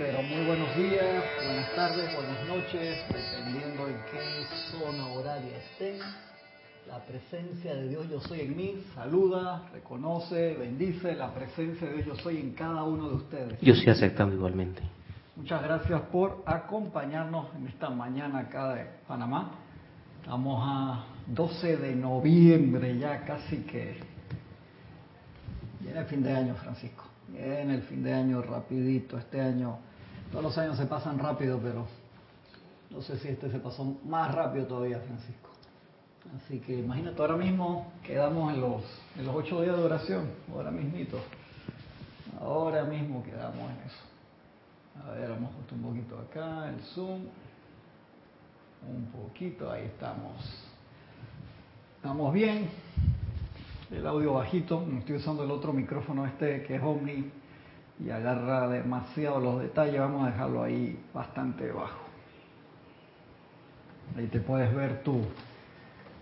pero muy buenos días, buenas tardes, buenas noches, dependiendo en qué zona horaria estén. La presencia de Dios yo soy en mí, saluda, reconoce, bendice la presencia de Dios yo soy en cada uno de ustedes. Yo sí aceptando igualmente. Muchas gracias por acompañarnos en esta mañana acá de Panamá. Estamos a 12 de noviembre, ya casi que viene el fin de año, Francisco. Viene el fin de año rapidito. Este año, todos los años se pasan rápido, pero no sé si este se pasó más rápido todavía, Francisco. Así que imagínate, ahora mismo quedamos en los, en los ocho días de oración, ahora mismito. Ahora mismo quedamos en eso. A ver, vamos justo un poquito acá, el zoom. Un poquito, ahí estamos. Estamos bien. El audio bajito. Estoy usando el otro micrófono este que es Omni y agarra demasiado los detalles. Vamos a dejarlo ahí bastante bajo. Ahí te puedes ver tu,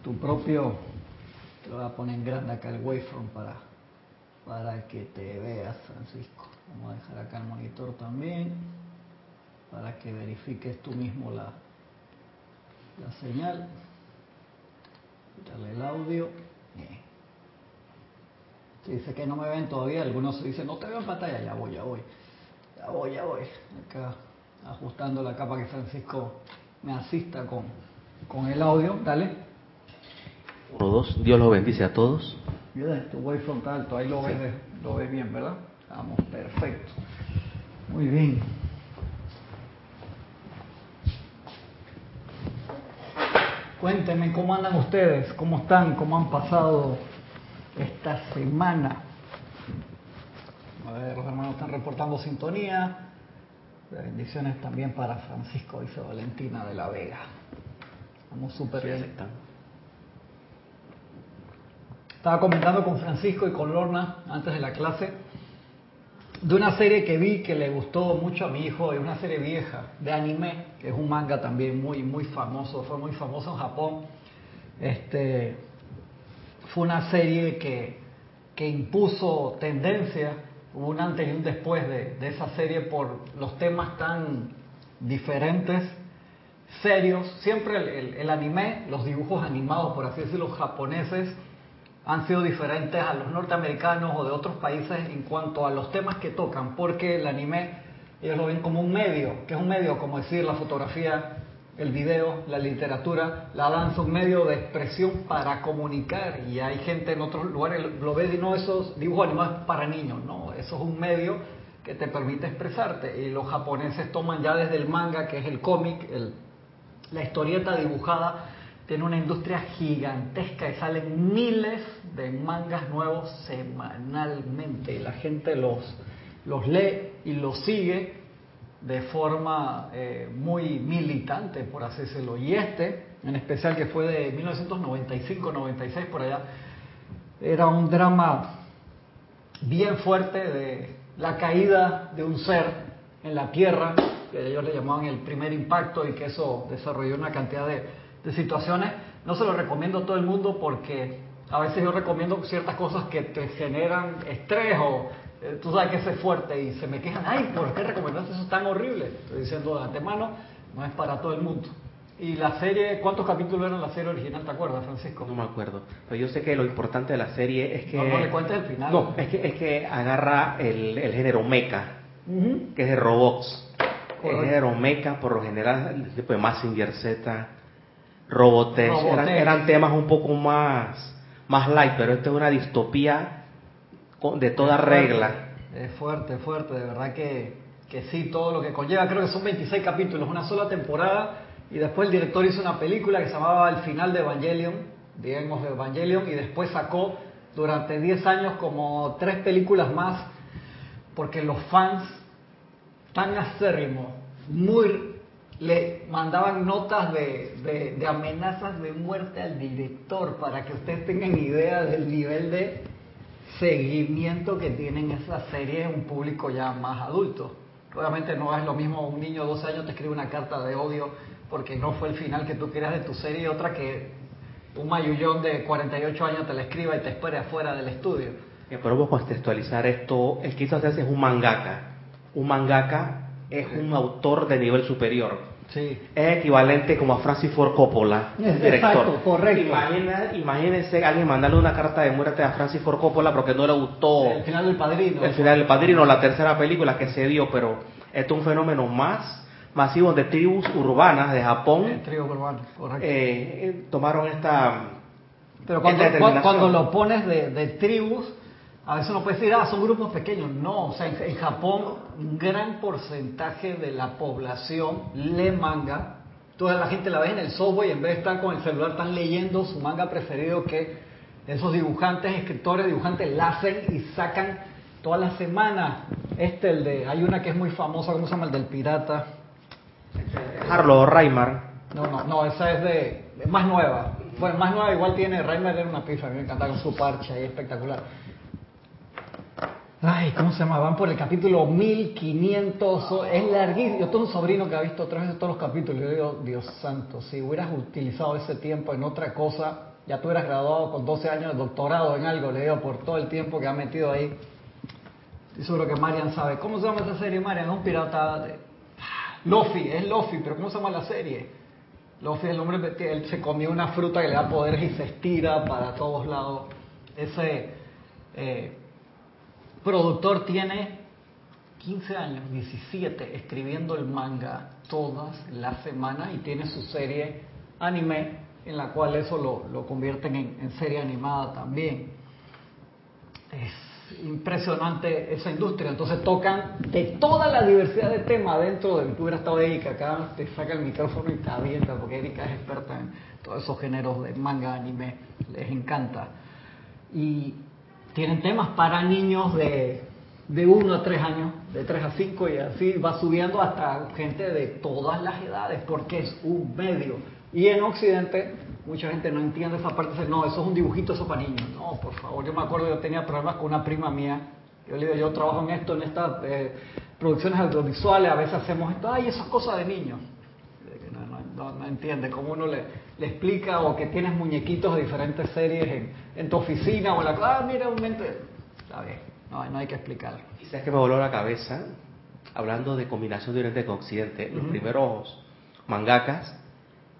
tu propio. Te lo voy a poner en grande acá el waveform para, para que te veas, Francisco. Vamos a dejar acá el monitor también para que verifiques tú mismo la, la señal. Dale el audio. Dice que no me ven todavía, algunos dicen, no te veo en pantalla, ya voy, ya voy. Ya voy, ya voy. Acá ajustando la capa que Francisco me asista con, con el audio. Dale. Uno, dos. Dios los bendice a todos. Mira, tu está alto, ahí lo ves, lo ves bien, ¿verdad? Estamos perfecto. Muy bien. Cuéntenme cómo andan ustedes, cómo están, cómo han pasado esta semana. A ver, los hermanos están reportando sintonía. Bendiciones también para Francisco, dice Valentina de la Vega. Vamos súper bien. Estaba comentando con Francisco y con Lorna antes de la clase de una serie que vi que le gustó mucho a mi hijo, es una serie vieja de anime, que es un manga también muy muy famoso, fue muy famoso en Japón. Este fue una serie que, que impuso tendencia, hubo un antes y un después de, de esa serie por los temas tan diferentes, serios. Siempre el, el, el anime, los dibujos animados, por así decirlo, japoneses, han sido diferentes a los norteamericanos o de otros países en cuanto a los temas que tocan, porque el anime ellos lo ven como un medio, que es un medio como decir la fotografía, el video, la literatura, la danza, un medio de expresión para comunicar. Y hay gente en otros lugares lo ve y no esos dibujos animados para niños, no, eso es un medio que te permite expresarte. Y los japoneses toman ya desde el manga, que es el cómic, la historieta dibujada, tiene una industria gigantesca y salen miles de mangas nuevos semanalmente. Y la gente los lee y los sigue de forma eh, muy militante, por decirlo. Y este, en especial que fue de 1995-96 por allá, era un drama bien fuerte de la caída de un ser en la Tierra, que ellos le llamaban el primer impacto y que eso desarrolló una cantidad de de situaciones. No se lo recomiendo a todo el mundo porque a veces yo recomiendo ciertas cosas que te generan estrés o tú sabes que ese es fuerte y se me quejan, ay, ¿por qué recomendaste eso tan horrible? Estoy diciendo de antemano, no es para todo el mundo. Y la serie, ¿cuántos capítulos eran la serie original? ¿Te acuerdas, Francisco? No me acuerdo. Pero yo sé que lo importante de la serie es que... No, no le cuentes el final. No, es que, es que agarra el, el género mecha, uh -huh. que es de robots. Correcto. El género mecha, por lo general, tipo de Massinger Z, Robotech. Eran, eran, temas un poco más, más light, pero esto es una distopía de toda es regla. Es fuerte, fuerte, de verdad que, que sí, todo lo que conlleva, creo que son 26 capítulos, una sola temporada, y después el director hizo una película que se llamaba El final de Evangelion, digamos de Evangelion, y después sacó durante 10 años como tres películas más, porque los fans tan acérrimos, muy le mandaban notas de, de, de, amenazas de muerte al director para que ustedes tengan idea del nivel de seguimiento que tienen esa serie un público ya más adulto. Obviamente no es lo mismo un niño de 12 años te escribe una carta de odio porque no fue el final que tú querías de tu serie y otra que un mayullón de 48 años te la escriba y te espere afuera del estudio. Pero contextualizar esto. El que hizo hace es un mangaka. Un mangaka es un autor de nivel superior. Sí. Es equivalente como a Francis Ford Coppola, director. exacto, correcto. Imagina- imagínense alguien mandarle una carta de muerte a Francis Ford Coppola porque no le gustó El final del padrino. el final del Padrino, la tercera película que se dio, pero esto es un fenómeno más masivo de tribus urbanas de Japón urbano, correcto. eh, eh, tomaron esta Pero cuando, cuando lo pones de, de tribus, a veces uno puede decir, ah, son grupos pequeños. No, o sea, en, en Japón, un gran porcentaje de la población lee manga. Toda la gente la ve en el software y en vez de estar con el celular, están leyendo su manga preferido que esos dibujantes, escritores, dibujantes, la hacen y sacan toda la semana. Este, el de, hay una que es muy famosa, ¿cómo se llama? El del pirata. Harlow Raimar. No, no, no, esa es de es más nueva. Bueno, más nueva igual tiene Reimer era una pizza, a mí me encanta con su parche ahí espectacular. Ay, ¿cómo se llama? Van por el capítulo 1500, o- es larguísimo. Yo tengo un sobrino que ha visto tres veces todos los capítulos. Yo digo, Dios santo, si hubieras utilizado ese tiempo en otra cosa, ya tú hubieras graduado con 12 años de doctorado en algo, le digo, por todo el tiempo que ha metido ahí. Estoy seguro que Marian sabe. ¿Cómo se llama esa serie, Marian? Es un pirata de... Luffy, es Luffy, pero ¿cómo se llama la serie? Luffy, el hombre, él se comió una fruta que le da poderes y se estira para todos lados. Ese eh, productor tiene 15 años, 17, escribiendo el manga todas las semanas y tiene su serie anime en la cual eso lo, lo convierten en, serie animada también. Es impresionante esa industria. Entonces tocan de toda la diversidad de temas dentro de... Tú hubieras estado Erika acá, te saca el micrófono y te avienta, porque Erika es experta en todos esos géneros de manga, anime, les encanta. Y tienen temas para niños de, de 1 a 3 años, de 3 a 5 y así va subiendo hasta gente de todas las edades, porque es un medio. Y en Occidente mucha gente no entiende esa parte, dice, no, eso es un dibujito, eso para niños. No, por favor, yo me acuerdo, yo tenía problemas con una prima mía, yo le digo, yo trabajo en esto, en estas eh, producciones audiovisuales, a veces hacemos esto, ay, eso es cosa de niños. No, no, no, no entiende cómo uno le, le explica o que tienes muñequitos de diferentes series en, en tu oficina o en la ah mira un mente está bien no, no hay que explicarlo Y sabes que me voló la cabeza, hablando de combinación de Oriente con Occidente, los primeros mangakas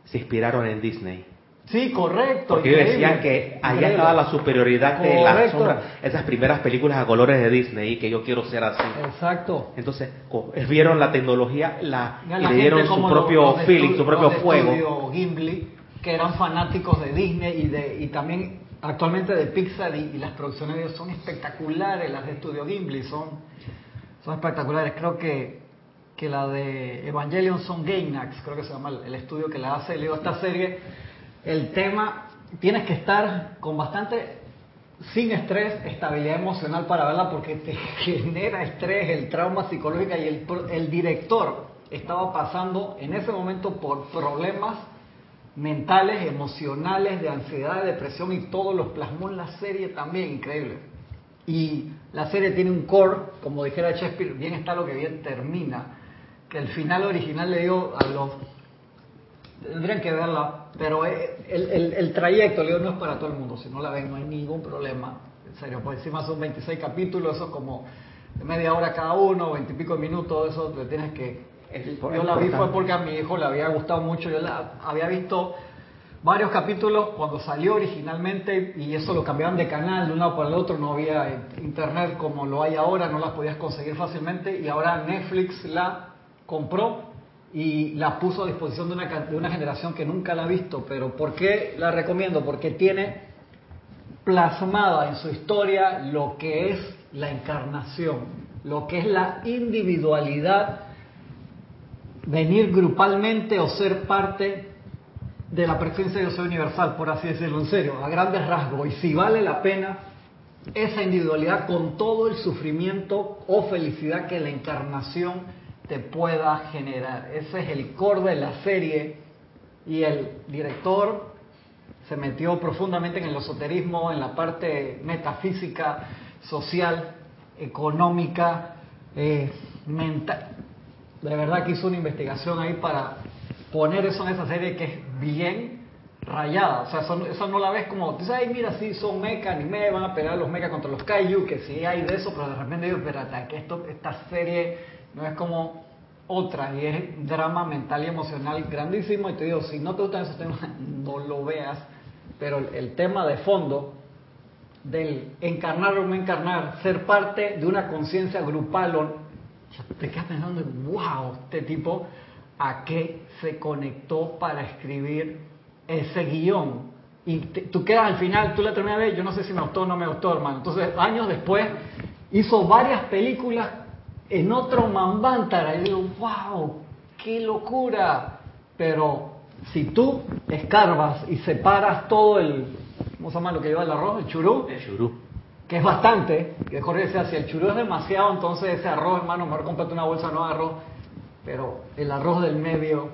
se inspiraron en Disney. sí correcto Porque ellos decían que allá increíble. estaba la superioridad de la sombra, esas primeras películas a colores de Disney, y que yo quiero ser así. exacto Entonces, co- vieron la tecnología la, Ya y la le dieron su propio feeling, su propio fuego. Gimli que eran fanáticos de Disney y de y también actualmente de Pixar y, las producciones de ellos son espectaculares las de estudio Gimli son son espectaculares. Creo que que la de Evangelion son Gainax creo que se llama el, el estudio que la hace le digo esta serie. El tema tienes que estar con bastante sin estrés, estabilidad emocional para verla porque te genera estrés, el trauma psicológico y el, el director estaba pasando en ese momento por problemas mentales, emocionales, de ansiedad, de depresión y todo los plasmó en la serie también, increíble. Y la serie tiene un core, como dijera Shakespeare, bien está lo que bien termina, que el final original le dio a los Tendrían que verla, pero eh, el, trayecto, le digo, no es para todo el mundo. Si no la ven, no hay ningún problema. En serio, por encima son 26 capítulos, eso es como media hora cada uno, 20 y pico minutos, eso te tienes que... Yo la vi fue porque a mi hijo le había gustado mucho, yo la había visto varios capítulos cuando salió originalmente y eso lo cambiaban de canal de un lado para el otro, no había internet como lo hay ahora, no las podías conseguir fácilmente. Y ahora Netflix la compró y la puso a disposición de una, de una generación que nunca la ha visto, pero ¿por qué la recomiendo? Porque tiene plasmada en su historia lo que es la encarnación, lo que es la individualidad, venir grupalmente o ser parte de la presencia de Dios universal, por así decirlo, en serio, a grandes rasgos. Y si vale la pena esa individualidad con todo el sufrimiento o felicidad que la encarnación te pueda generar. Ese es el core de la serie y el director se metió profundamente en el esoterismo, en la parte metafísica, social, económica, eh, mental. De verdad que hizo una investigación ahí para poner eso en esa serie que es bien rayada. O sea, eso, eso no la ves como, dices, ay, mira, sí, son mecha, anime, van a pelear los mechas contra los kaiju, que sí hay de eso, pero de repente digo, espérate, que esto, esta serie no es como otra y es drama mental y emocional grandísimo y te digo, si no te gustan esos temas, no lo veas, pero el, tema de fondo del encarnar o no encarnar, ser parte de una conciencia grupal, o, te quedas pensando, wow, este tipo a qué se conectó para escribir ese guion. Y tú quedas al final, tú la terminas de ver, yo no sé si me gustó o no me gustó, hermano. Entonces, años después, hizo varias películas en otro Mambantara. Y digo, wow, qué locura. Pero si tú escarbas y separas todo el, ¿cómo se llama lo que lleva el arroz? El churú. El churú. Que es bastante, que Jorge decía, si el churú es demasiado, entonces ese arroz, hermano, mejor comprate una bolsa no de arroz. Pero el arroz del medio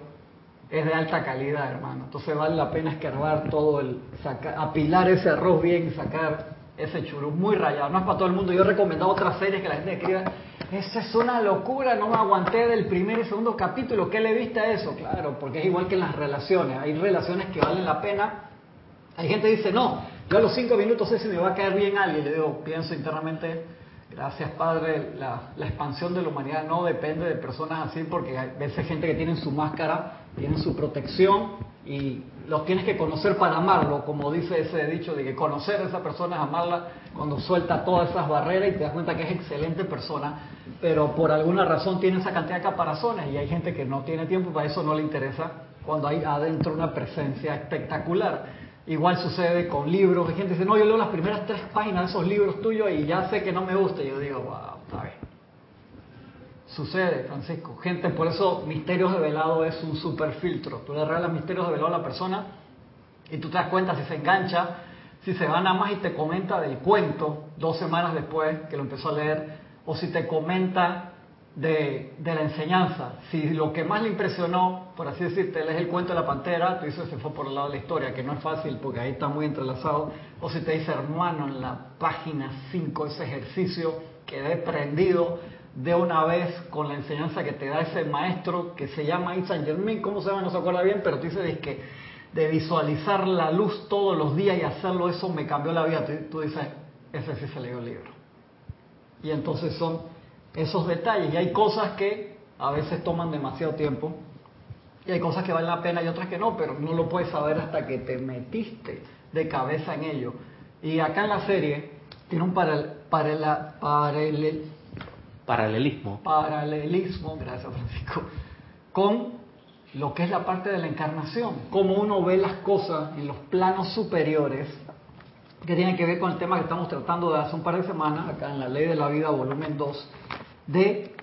es de alta calidad, hermano. Entonces vale la pena escarbar todo el, sacar, apilar ese arroz bien y sacar ese churú muy rayado. No es para todo el mundo. Yo he recomendado otras series que la gente escriba. Esa es una locura, no me aguanté del primer y segundo capítulo. ¿Qué le viste a eso? Claro, porque es igual que en las relaciones. Hay relaciones que valen la pena. Hay gente que dice, no, yo a los cinco minutos sé si me va a caer bien alguien. Le digo, pienso internamente, gracias Padre, la, expansión de la humanidad no depende de personas así, porque hay veces gente que tiene su máscara, tienen su protección y los tienes que conocer para amarlo, como dice ese dicho de que conocer a esa persona es amarla cuando suelta todas esas barreras y te das cuenta que es excelente persona, pero por alguna razón tiene esa cantidad de caparazones y hay gente que no tiene tiempo, para eso no le interesa cuando hay adentro una presencia espectacular. Igual sucede con libros, hay gente que dice, no, yo leo las primeras tres páginas de esos libros tuyos y ya sé que no me gusta, y yo digo, wow, está bien. Sucede, Francisco. Gente, por eso Misterios de Velado es un super filtro. Tú le regalas Misterios de Velado a la persona y tú te das cuenta si se engancha, si se va nada más y te comenta del cuento dos semanas después que lo empezó a leer, o si te comenta de, la enseñanza. Si lo que más le impresionó, por así decirte, lees el cuento de la pantera, tú dices se fue por el lado de la historia, que no es fácil porque ahí está muy entrelazado. O si te dice, hermano, en la página 5 ese ejercicio quedé prendido de una vez con la enseñanza que te da ese maestro que se llama Saint Germain, ¿cómo se llama? No se acuerda bien, pero te dice que de visualizar la luz todos los días y hacerlo, eso me cambió la vida. Tú, dices, ese sí se leyó el libro. Y entonces son esos detalles. Y hay cosas que a veces toman demasiado tiempo. Y hay cosas que valen la pena y otras que no, pero no lo puedes saber hasta que te metiste de cabeza en ello. Y acá en la serie tiene un paralel, paralel, Paralelismo. Paralelismo, gracias Francisco, con lo que es la parte de la encarnación, cómo uno ve las cosas en los planos superiores, que tiene que ver con el tema que estamos tratando de hace un par de semanas, acá en la Ley de la Vida, volumen 2, de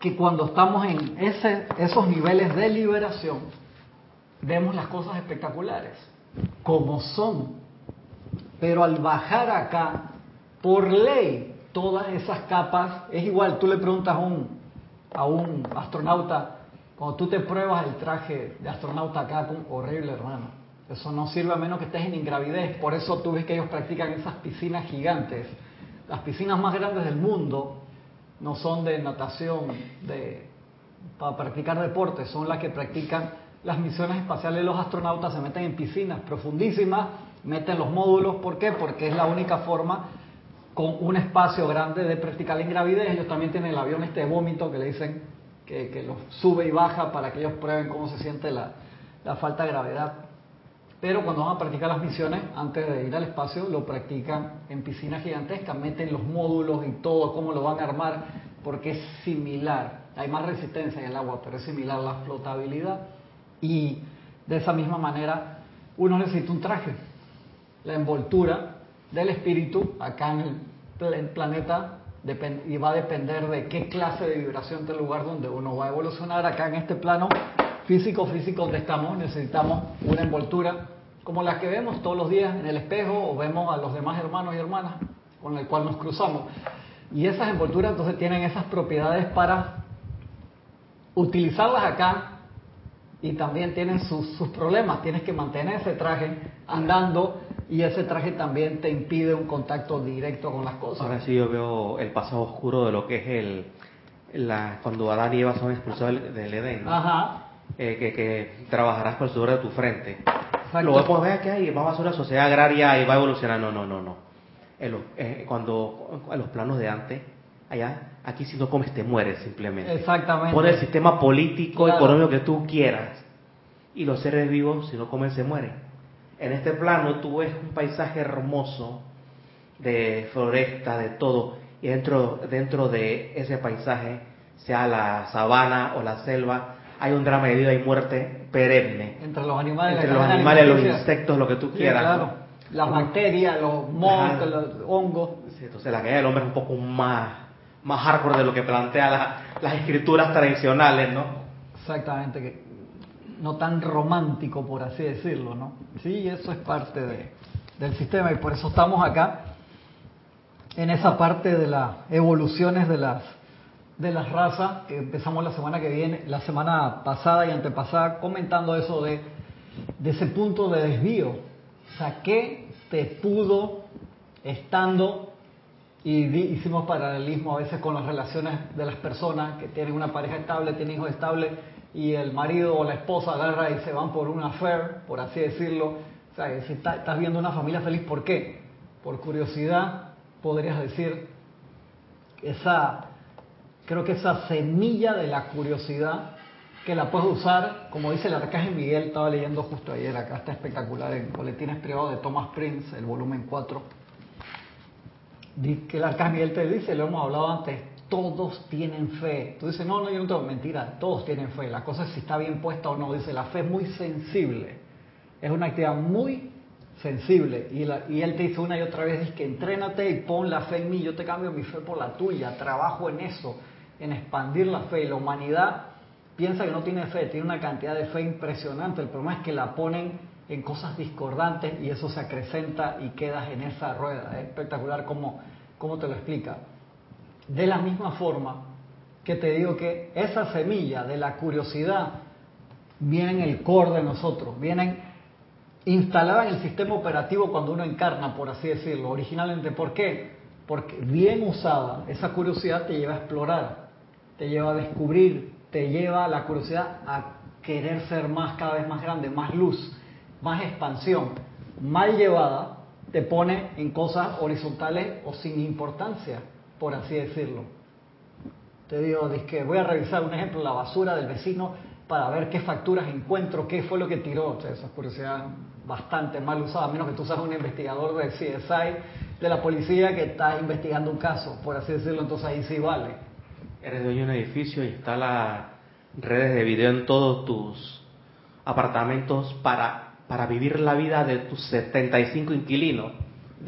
que cuando estamos en ese, esos niveles de liberación, vemos las cosas espectaculares, como son. Pero al bajar acá, por ley, todas esas capas, es igual, tú le preguntas a un, a un astronauta, cuando tú te pruebas el traje de astronauta acá, con horrible hermano, eso no sirve a menos que estés en ingravidez, por eso tú ves que ellos practican esas piscinas gigantes. Las piscinas más grandes del mundo no son de natación, de, para practicar deportes, son las que practican las misiones espaciales. Los astronautas se meten en piscinas profundísimas, meten los módulos, ¿por qué? Porque es la única forma con un espacio grande de practicar la ingravidez. Ellos también tienen el avión este vómito que le dicen que, que los sube y baja para que ellos prueben cómo se siente la, la falta de gravedad. Pero cuando van a practicar las misiones, antes de ir al espacio, lo practican en piscinas gigantescas, meten los módulos y todo, cómo lo van a armar, porque es similar. Hay más resistencia en el agua, pero es similar la flotabilidad. Y de esa misma manera, uno necesita un traje. La envoltura del espíritu acá en el planeta y va a depender de qué clase de vibración del lugar donde uno va a evolucionar. Acá en este plano físico, físico donde estamos, necesitamos una envoltura como la que vemos todos los días en el espejo o vemos a los demás hermanos y hermanas con el cual nos cruzamos. Y esas envolturas entonces tienen esas propiedades para utilizarlas acá y también tienen sus, sus problemas. Tienes que mantener ese traje andando y ese traje también te impide un contacto directo con las cosas. Ahora sí yo veo el pasado oscuro de lo que es el, la, cuando Adán y Eva son expulsados del, Edén. Ajá. Eh, que, que, trabajarás por el sudor de tu frente. Luego pues ver que hay, vamos a ser una sociedad agraria y va a evolucionar. No, no, no, no. En los, eh, cuando en los planos de antes, Allá, aquí si no comes te mueres simplemente. Exactamente. Pon el sistema político, económico que tú quieras. Y los seres vivos, si no comen, se mueren. En este plano tú ves un paisaje hermoso de floresta, de todo. Y dentro, dentro de ese paisaje, sea la sabana o la selva, hay un drama de vida y muerte perenne. Entre los animales, Entre los animales, los insectos, lo que tú quieras. claro. Las bacterias, los monstruos, los hongos. entonces la caída del hombre es un poco más, más hardcore de lo que plantea las escrituras tradicionales, ¿no? Exactamente, que no tan romántico, por así decirlo, ¿no? Sí, eso es parte de, del sistema y por eso estamos acá en esa parte de las evoluciones de las de las razas que empezamos la semana que viene, la semana pasada y antepasada comentando eso de, ese punto de desvío. O sea, ¿qué te pudo estando y hicimos paralelismo a veces con las relaciones de las personas que tienen una pareja estable, tienen hijos estables y el marido o la esposa agarra y se van por un affair, por así decirlo. O sea, si estás viendo una familia feliz, ¿por qué? Por curiosidad, podrías decir, esa creo que esa semilla de la curiosidad que la puedes usar, como dice el arcángel Miguel, estaba leyendo justo ayer, acá está espectacular, en Boletines Privados de Thomas Prince, el volumen 4, que el arcángel Miguel te dice, lo hemos hablado antes, todos tienen fe. Tú dices, no, no, yo no tengo mentira, todos tienen fe. La cosa es si está bien puesta o no. Dice, la fe es muy sensible. Es una actividad muy sensible. Y, y él te dice una y otra vez, dice que entrénate y pon la fe en mí, yo te cambio mi fe por la tuya, trabajo en eso en expandir la fe. Y la humanidad piensa que no tiene fe, tiene una cantidad de fe impresionante. El problema es que la ponen en cosas discordantes y eso se acrecenta y quedas en esa rueda. Es espectacular cómo, cómo te lo explica. De la misma forma que te digo que esa semilla de la curiosidad viene en el core de nosotros, vienen instalada en el sistema operativo cuando uno encarna, por así decirlo, originalmente. ¿Por qué? Porque bien usada, esa curiosidad te lleva a explorar, te lleva a descubrir, te lleva la curiosidad a querer ser más, cada vez más grande, más luz, más expansión. Mal llevada, te pone en cosas horizontales o sin importancia, por así decirlo. Te digo, que voy a revisar un ejemplo, la basura del vecino, para ver qué facturas encuentro, qué fue lo que tiró. O sea, esa curiosidad bastante mal usada, a menos que tú seas un investigador de CSI, de la policía que está investigando un caso, por así decirlo, entonces ahí sí vale eres dueño de un edificio y instala redes de video en todos tus apartamentos para, para vivir la vida de tus 75 inquilinos.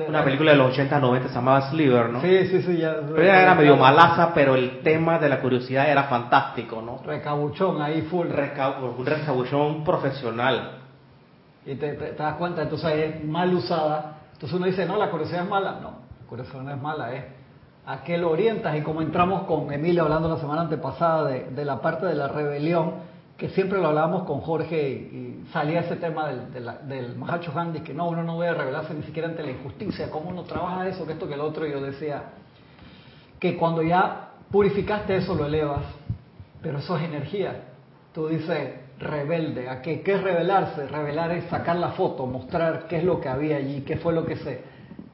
Una película de los 80, 90 se llamaba Sliver, ¿no? Sí, sí, sí. Ya, era medio malaza, pero el tema de la curiosidad era fantástico, ¿no? Recabuchón ahí, full. un recabuchón profesional. Y te, te, das cuenta, entonces es mal usada. Entonces uno dice, no, la curiosidad es mala. No, la curiosidad no es mala, es a qué lo orientas y como entramos con Emilio hablando la semana antepasada de, la parte de la rebelión, que siempre lo hablábamos con Jorge y, salía ese tema del, del, Mahacho Gandhi, que no, uno no debe rebelarse ni siquiera ante la injusticia, cómo uno trabaja eso, que esto, que el otro, y yo decía que cuando ya purificaste eso lo elevas, pero eso es energía. Tú dices, rebelde, ¿a qué? ¿Qué es revelarse? Revelar es sacar la foto, mostrar qué es lo que había allí, qué fue lo que se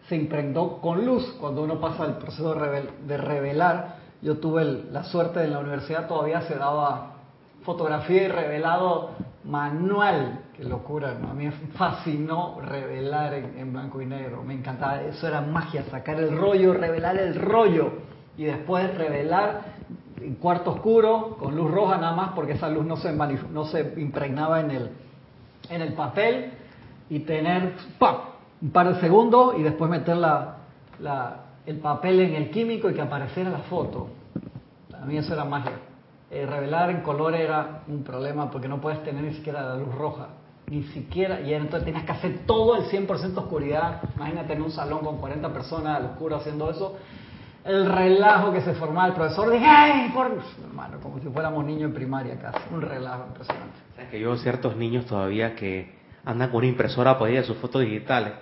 se impregnó con luz cuando uno pasa el proceso de, revelar. Yo tuve la suerte de en la universidad todavía se daba fotografía y revelado manual. Qué locura. A mí me fascinó revelar en, blanco y negro. Me encantaba, eso era magia, sacar el rollo, revelar el rollo y después revelar en cuarto oscuro con luz roja nada más porque esa luz no se, no se impregnaba en el, en el papel y tener ¡pam! Un par de segundos y después meter la, el papel en el químico y que apareciera la foto. A mí eso era magia. Eh, revelar en color era un problema porque no puedes tener ni siquiera la luz roja. Ni siquiera, y entonces tenías que hacer todo el 100% oscuridad. Imagínate en un salón con 40 personas al oscuro haciendo eso. El relajo que se formaba el profesor, dije, ¡ay! Por... Hermano, como si fuéramos niños en primaria casi. Un relajo impresionante. O que yo ciertos niños todavía que andan con una impresora para ir sus fotos digitales.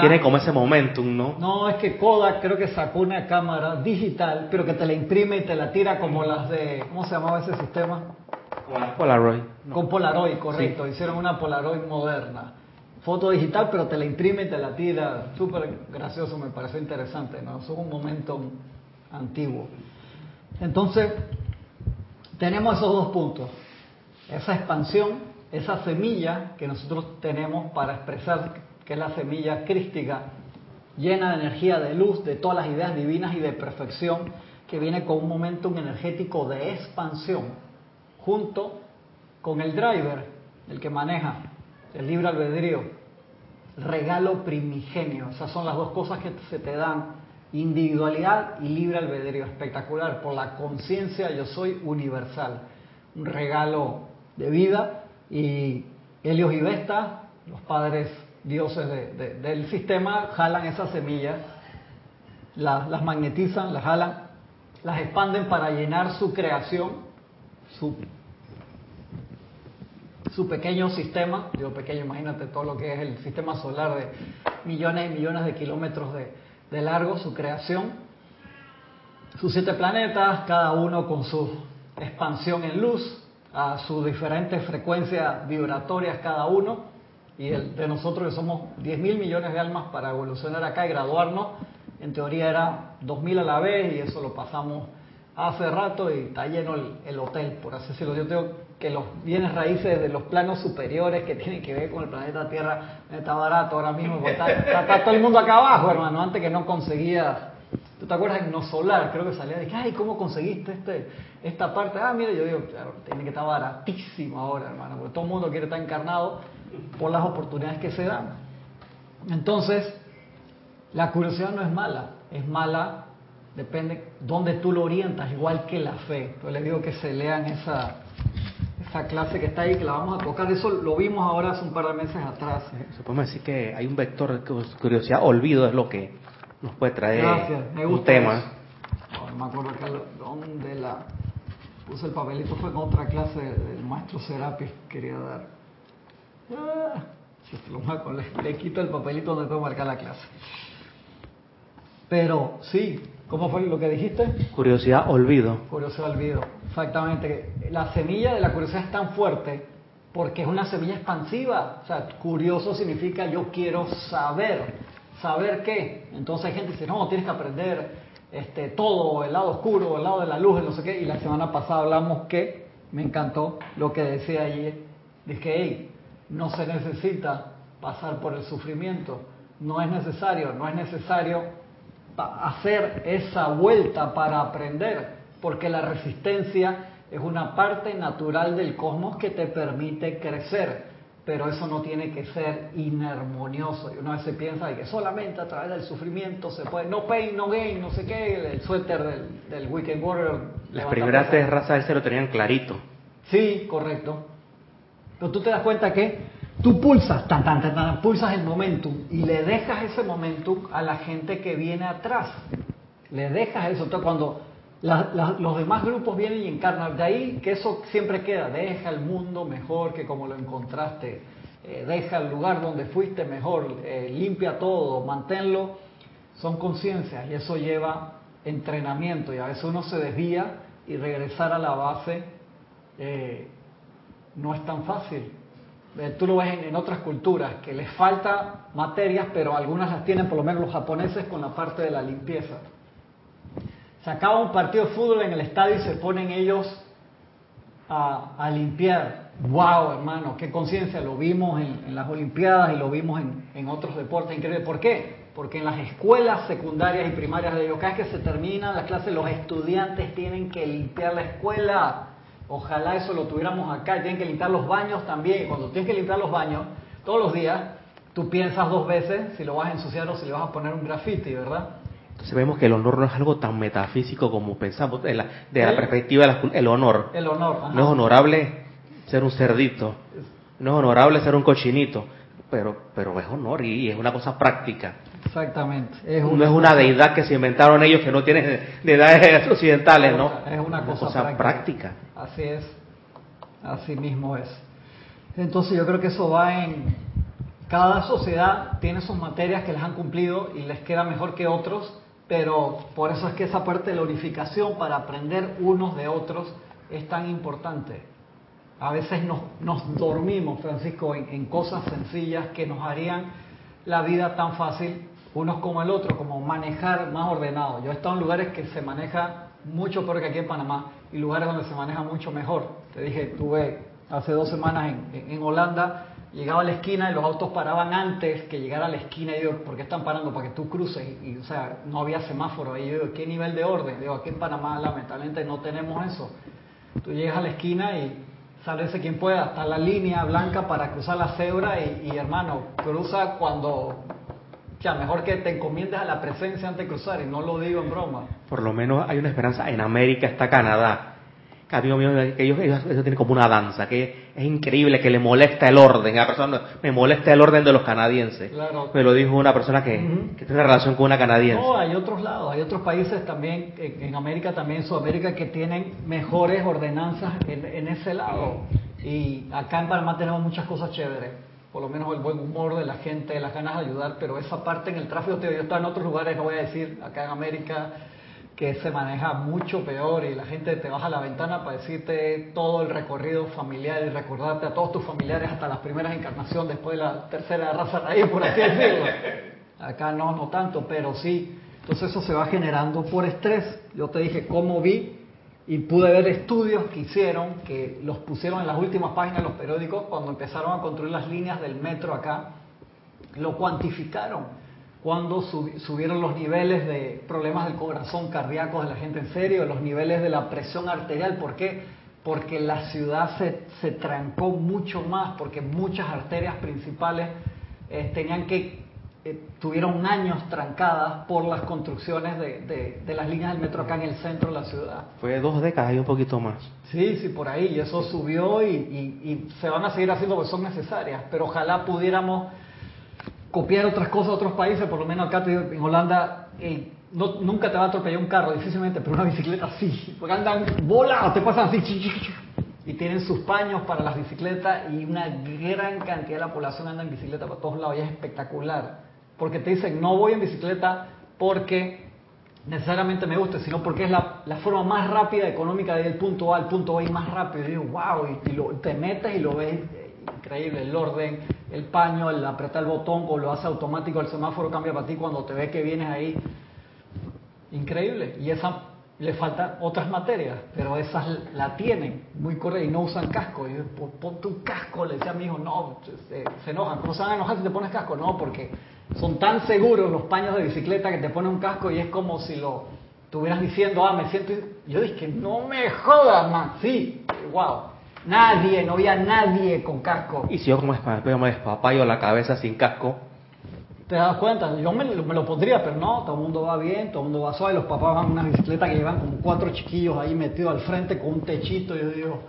Tiene como ese momentum, ¿no? No, es que Kodak creo que sacó una cámara digital, pero que te la imprime y te la tira como las de, ¿cómo se llamaba ese sistema? Polaroid. Con Polaroid, correcto. Hicieron una Polaroid moderna. Foto digital, pero te la imprime y te la tira. Súper gracioso, me pareció interesante, ¿no? Es un momento antiguo. Entonces, tenemos esos dos puntos. Esa expansión, esa semilla que nosotros tenemos para expresar, que es la semilla crística, llena de energía, de luz, de todas las ideas divinas y de perfección, que viene con un momentum energético de expansión, junto con el driver, el que maneja el libre albedrío, regalo primigenio. Esas son las dos cosas que se te dan, individualidad y libre albedrío. Espectacular, por la conciencia yo soy universal. Un regalo de vida y Helios y Vesta, los padres dioses del sistema, jalan esas semillas, las magnetizan, las jalan, las expanden para llenar su creación, su su pequeño sistema, digo pequeño, imagínate todo lo que es el sistema solar de millones y millones de kilómetros de, largo, su creación, sus siete planetas, cada uno con su expansión en luz, a sus diferentes frecuencias vibratorias cada uno, y el de nosotros que somos 10 mil millones de almas para evolucionar acá y graduarnos, en teoría era 2.000 a la vez y eso lo pasamos hace rato y está lleno el, hotel, por así decirlo. Yo tengo que los bienes raíces de los planos superiores que tienen que ver con el planeta Tierra está barato ahora mismo, está, todo el mundo acá abajo, hermano, antes que no conseguía... ¿Tú te acuerdas en No Solar? Creo que salía que, ay, ¿cómo conseguiste este, esta parte? Ah, mira, yo digo, claro, tiene que estar baratísimo ahora, hermano, porque todo el mundo quiere estar encarnado por las oportunidades que se dan. Entonces, la curiosidad no es mala, es mala Depende dónde tú lo orientas, igual que la fe. Entonces les digo que se lean esa, esa clase que está ahí, que la vamos a tocar. Eso lo vimos ahora hace un par de meses atrás. Se decir que hay un vector de curiosidad, olvido es lo que nos puede traer un tema. No, me acuerdo acá dónde la puse el papelito, fue en otra clase del maestro Serapis quería dar. Ah, le, le quito el papelito donde puedo marcar la clase. Pero sí, ¿Cómo fue lo que dijiste? Curiosidad, olvido. Curiosidad, olvido. Exactamente. La semilla de la curiosidad es tan fuerte porque es una semilla expansiva. O sea, curioso significa yo quiero saber. ¿Saber qué? Entonces hay gente que dice, no, tienes que aprender este, todo, el lado oscuro, el lado de la luz, el no sé qué. Y la semana pasada hablamos que, me encantó lo que decía allí. Dije, hey, no se necesita pasar por el sufrimiento. No es necesario, no es necesario hacer esa vuelta para aprender, porque la resistencia es una parte natural del cosmos que te permite crecer, pero eso no tiene que ser inarmonioso. Y uno se piensa que solamente a través del sufrimiento se puede, no pain, no gain, no sé qué, el suéter del, del Weekend Warrior. Las primeras tres razas del cero tenían clarito. Sí, correcto. Pero tú te das cuenta que Tú pulsas, tan, tan, tan, pulsas el momentum y le dejas ese momentum a la gente que viene atrás. Le dejas eso. Entonces, cuando los demás grupos vienen y encarnan, de ahí que eso siempre queda. Deja el mundo mejor que como lo encontraste. Eh, deja el lugar donde fuiste mejor. Eh, limpia todo, manténlo. Son conciencias y eso lleva entrenamiento. Y a veces uno se desvía y regresar a la base eh, no es tan fácil tú lo ves en, otras culturas, que les falta materias, pero algunas las tienen, por lo menos los japoneses, con la parte de la limpieza. Se acaba un partido de fútbol en el estadio y se ponen ellos a, limpiar. ¡Wow, hermano! ¡Qué conciencia! Lo vimos en, las Olimpiadas y lo vimos en, otros deportes. Increíble. ¿Por qué? Porque en las escuelas secundarias y primarias de ellos, cada que se terminan las clases, los estudiantes tienen que limpiar la escuela Ojalá eso lo tuviéramos acá. Tienen que limpiar los baños también. Cuando tienes que limpiar los baños, todos los días, tú piensas dos veces si lo vas a ensuciar o si le vas a poner un graffiti, ¿verdad? Entonces vemos que el honor no es algo tan metafísico como pensamos, de la, de la perspectiva del honor. El honor. No es honorable ser un cerdito, no es honorable ser un cochinito, pero, pero es honor y es una cosa práctica. Exactamente. no es una deidad que se inventaron ellos que no tienen deidades occidentales, ¿no? Es una, cosa, práctica. Así es. Así mismo es. Entonces yo creo que eso va en... Cada sociedad tiene sus materias que les han cumplido y les queda mejor que otros, pero por eso es que esa parte de la unificación para aprender unos de otros es tan importante. A veces nos, dormimos, Francisco, en, cosas sencillas que nos harían la vida tan fácil unos como el otro, como manejar más ordenado. Yo he estado en lugares que se maneja mucho peor que aquí en Panamá y lugares donde se maneja mucho mejor. Te dije, tuve hace dos semanas en Holanda llegaba a la esquina y los autos paraban antes que llegara a la esquina y digo, ¿por qué están parando? Para que tú cruces. Y, o sea, no había semáforo. Y yo digo, ¿qué nivel de orden? Digo, aquí en Panamá lamentablemente no tenemos eso. Tú llegas a la esquina y sale ese quien pueda, hasta la línea blanca para cruzar la cebra y, y hermano, cruza cuando sea, mejor que te encomiendes a la presencia antes de cruzar, y no lo digo en broma. Por lo menos hay una esperanza. En América está Canadá que ellos, ellos, eso tiene como una danza, que es increíble, que le molesta el orden. A la persona me molesta el orden de los canadienses. Me lo dijo una persona que, que, tiene relación con una canadiense. No, hay otros lados, hay otros países también, en América también, en Sudamérica, que tienen mejores ordenanzas en, en ese lado. Y acá en Panamá tenemos muchas cosas chéveres por lo menos el buen humor de la gente, las ganas de ayudar, pero esa parte en el tráfico, yo estoy en otros lugares, no voy a decir, acá en América, que se maneja mucho peor y la gente te baja la ventana para decirte todo el recorrido familiar y recordarte a todos tus familiares hasta las primeras encarnaciones después de la tercera raza raíz, por así decirlo. Acá no, no tanto, pero sí. Entonces eso se va generando por estrés. Yo te dije cómo vi y pude ver estudios que hicieron, que los pusieron en las últimas páginas de los periódicos cuando empezaron a construir las líneas del metro acá, lo cuantificaron cuando subieron los niveles de problemas del corazón cardíaco de la gente en serio, los niveles de la presión arterial. ¿Por qué? Porque la ciudad se, se trancó mucho más, porque muchas arterias principales eh, tenían que, eh, tuvieron años trancadas por las construcciones de, de, las líneas del metro acá en el centro de la ciudad. Fue dos décadas y un poquito más. Sí, sí, por ahí, y eso subió y, y, y se van a seguir haciendo porque son necesarias, pero ojalá pudiéramos copiar otras cosas a otros países, por lo menos acá en Holanda eh, nunca te va a atropellar un carro, difícilmente, pero una bicicleta sí, porque andan bola, te pasan así, y tienen sus paños para las bicicletas y una gran cantidad de la población anda en bicicleta por todos lados y es espectacular, porque te dicen no voy en bicicleta porque necesariamente me guste, sino porque es la, forma más rápida, económica de ir del punto A al punto B y más rápido. Y digo, wow, y, lo, te metes y lo ves increíble, el orden, el paño, el apretar el botón o lo hace automático, el semáforo cambia para ti cuando te ve que vienes ahí. Increíble. Y esa le faltan otras materias, pero esas la tienen muy correcta y no usan casco. Y yo, ponte un casco, le decía a mi hijo, no, se, se, enojan. ¿Cómo se van a enojar si te pones casco? No, porque son tan seguros los paños de bicicleta que te ponen un casco y es como si lo estuvieras diciendo, ah, me siento. Yo dije, no me jodas, man. Sí, wow. Nadie, no había nadie con casco. Y si yo como me despapayo la cabeza sin casco. ¿Te das cuenta? Yo me, lo pondría, pero no, todo el mundo va bien, todo el mundo va suave. Los papás van en una bicicleta que llevan como cuatro chiquillos ahí metidos al frente con un techito. Y yo digo,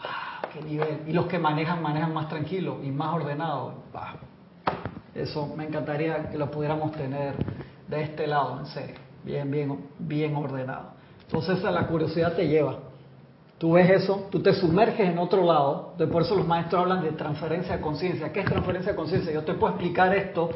ah, qué nivel. Y los que manejan, manejan más tranquilos y más ordenados. Eso me encantaría que lo pudiéramos tener de este lado, en serio. Bien, bien, bien ordenado. Entonces, la curiosidad te lleva. Tú ves eso, tú te sumerges en otro lado, de por eso los maestros hablan de transferencia de conciencia. ¿Qué es transferencia de conciencia? Yo te puedo explicar esto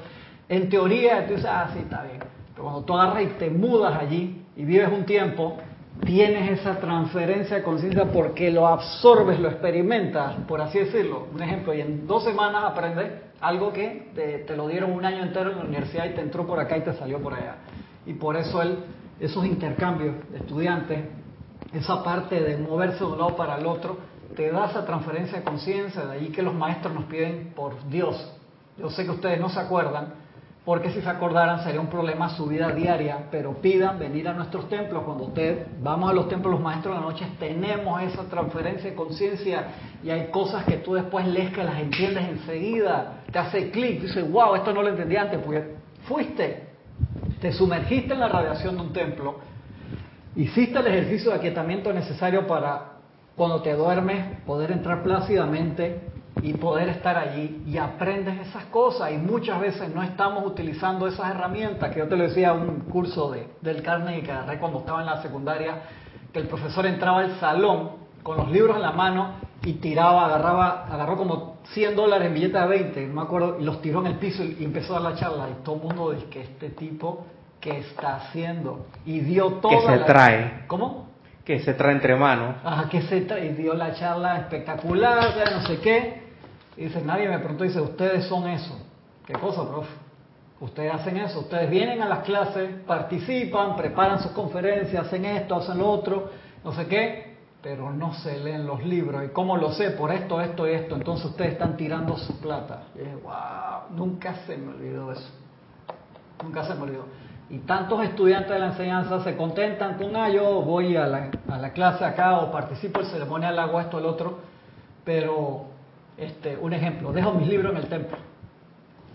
en teoría, tú dices, ah, sí, está bien. Pero cuando tú agarras y te mudas allí y vives un tiempo, tienes esa transferencia de conciencia porque lo absorbes, lo experimentas, por así decirlo. Un ejemplo, y en dos semanas aprendes algo que te, te, lo dieron un año entero en la universidad y te entró por acá y te salió por allá. Y por eso esos intercambios de estudiantes esa parte de moverse de un lado para el otro, te da esa transferencia de conciencia, de ahí que los maestros nos piden por Dios. Yo sé que ustedes no se acuerdan, porque si se acordaran sería un problema su vida diaria, pero pidan venir a nuestros templos. Cuando ustedes vamos a los templos los maestros de la noche, tenemos esa transferencia de conciencia y hay cosas que tú después lees que las entiendes enseguida, te hace clic, dices, wow, esto no lo entendí antes, porque fuiste, te sumergiste en la radiación de un templo Hiciste el ejercicio de aquietamiento necesario para cuando te duermes poder entrar plácidamente y poder estar allí y aprendes esas cosas. Y muchas veces no estamos utilizando esas herramientas que yo te lo decía en un curso de, del Carnegie que agarré cuando estaba en la secundaria que el profesor entraba al salón con los libros en la mano y tiraba, agarraba, agarró como 100 dólares en billetes de 20, no me acuerdo, y los tiró en el piso y empezó a dar la charla. Y todo el mundo dice que este tipo que está haciendo y dio todo que se trae cómo que se trae entre manos ajá que se trae y dio la charla espectacular ya no sé qué y dice nadie me preguntó dice ustedes son eso qué cosa profe Ustedes hacen eso, ustedes vienen a las clases, participan, preparan sus conferencias, hacen esto, hacen lo otro, no sé qué, pero no se leen los libros. ¿Y cómo lo sé? Por esto, esto y esto. Entonces ustedes están tirando su plata. Y dije, wow, nunca se me olvidó eso. Nunca se me olvidó. Y tantos estudiantes de la enseñanza se contentan con, ah, yo voy a la, a la clase acá o participo en ceremonial, hago esto, el otro. Pero, este, un ejemplo, dejo mis libros en el templo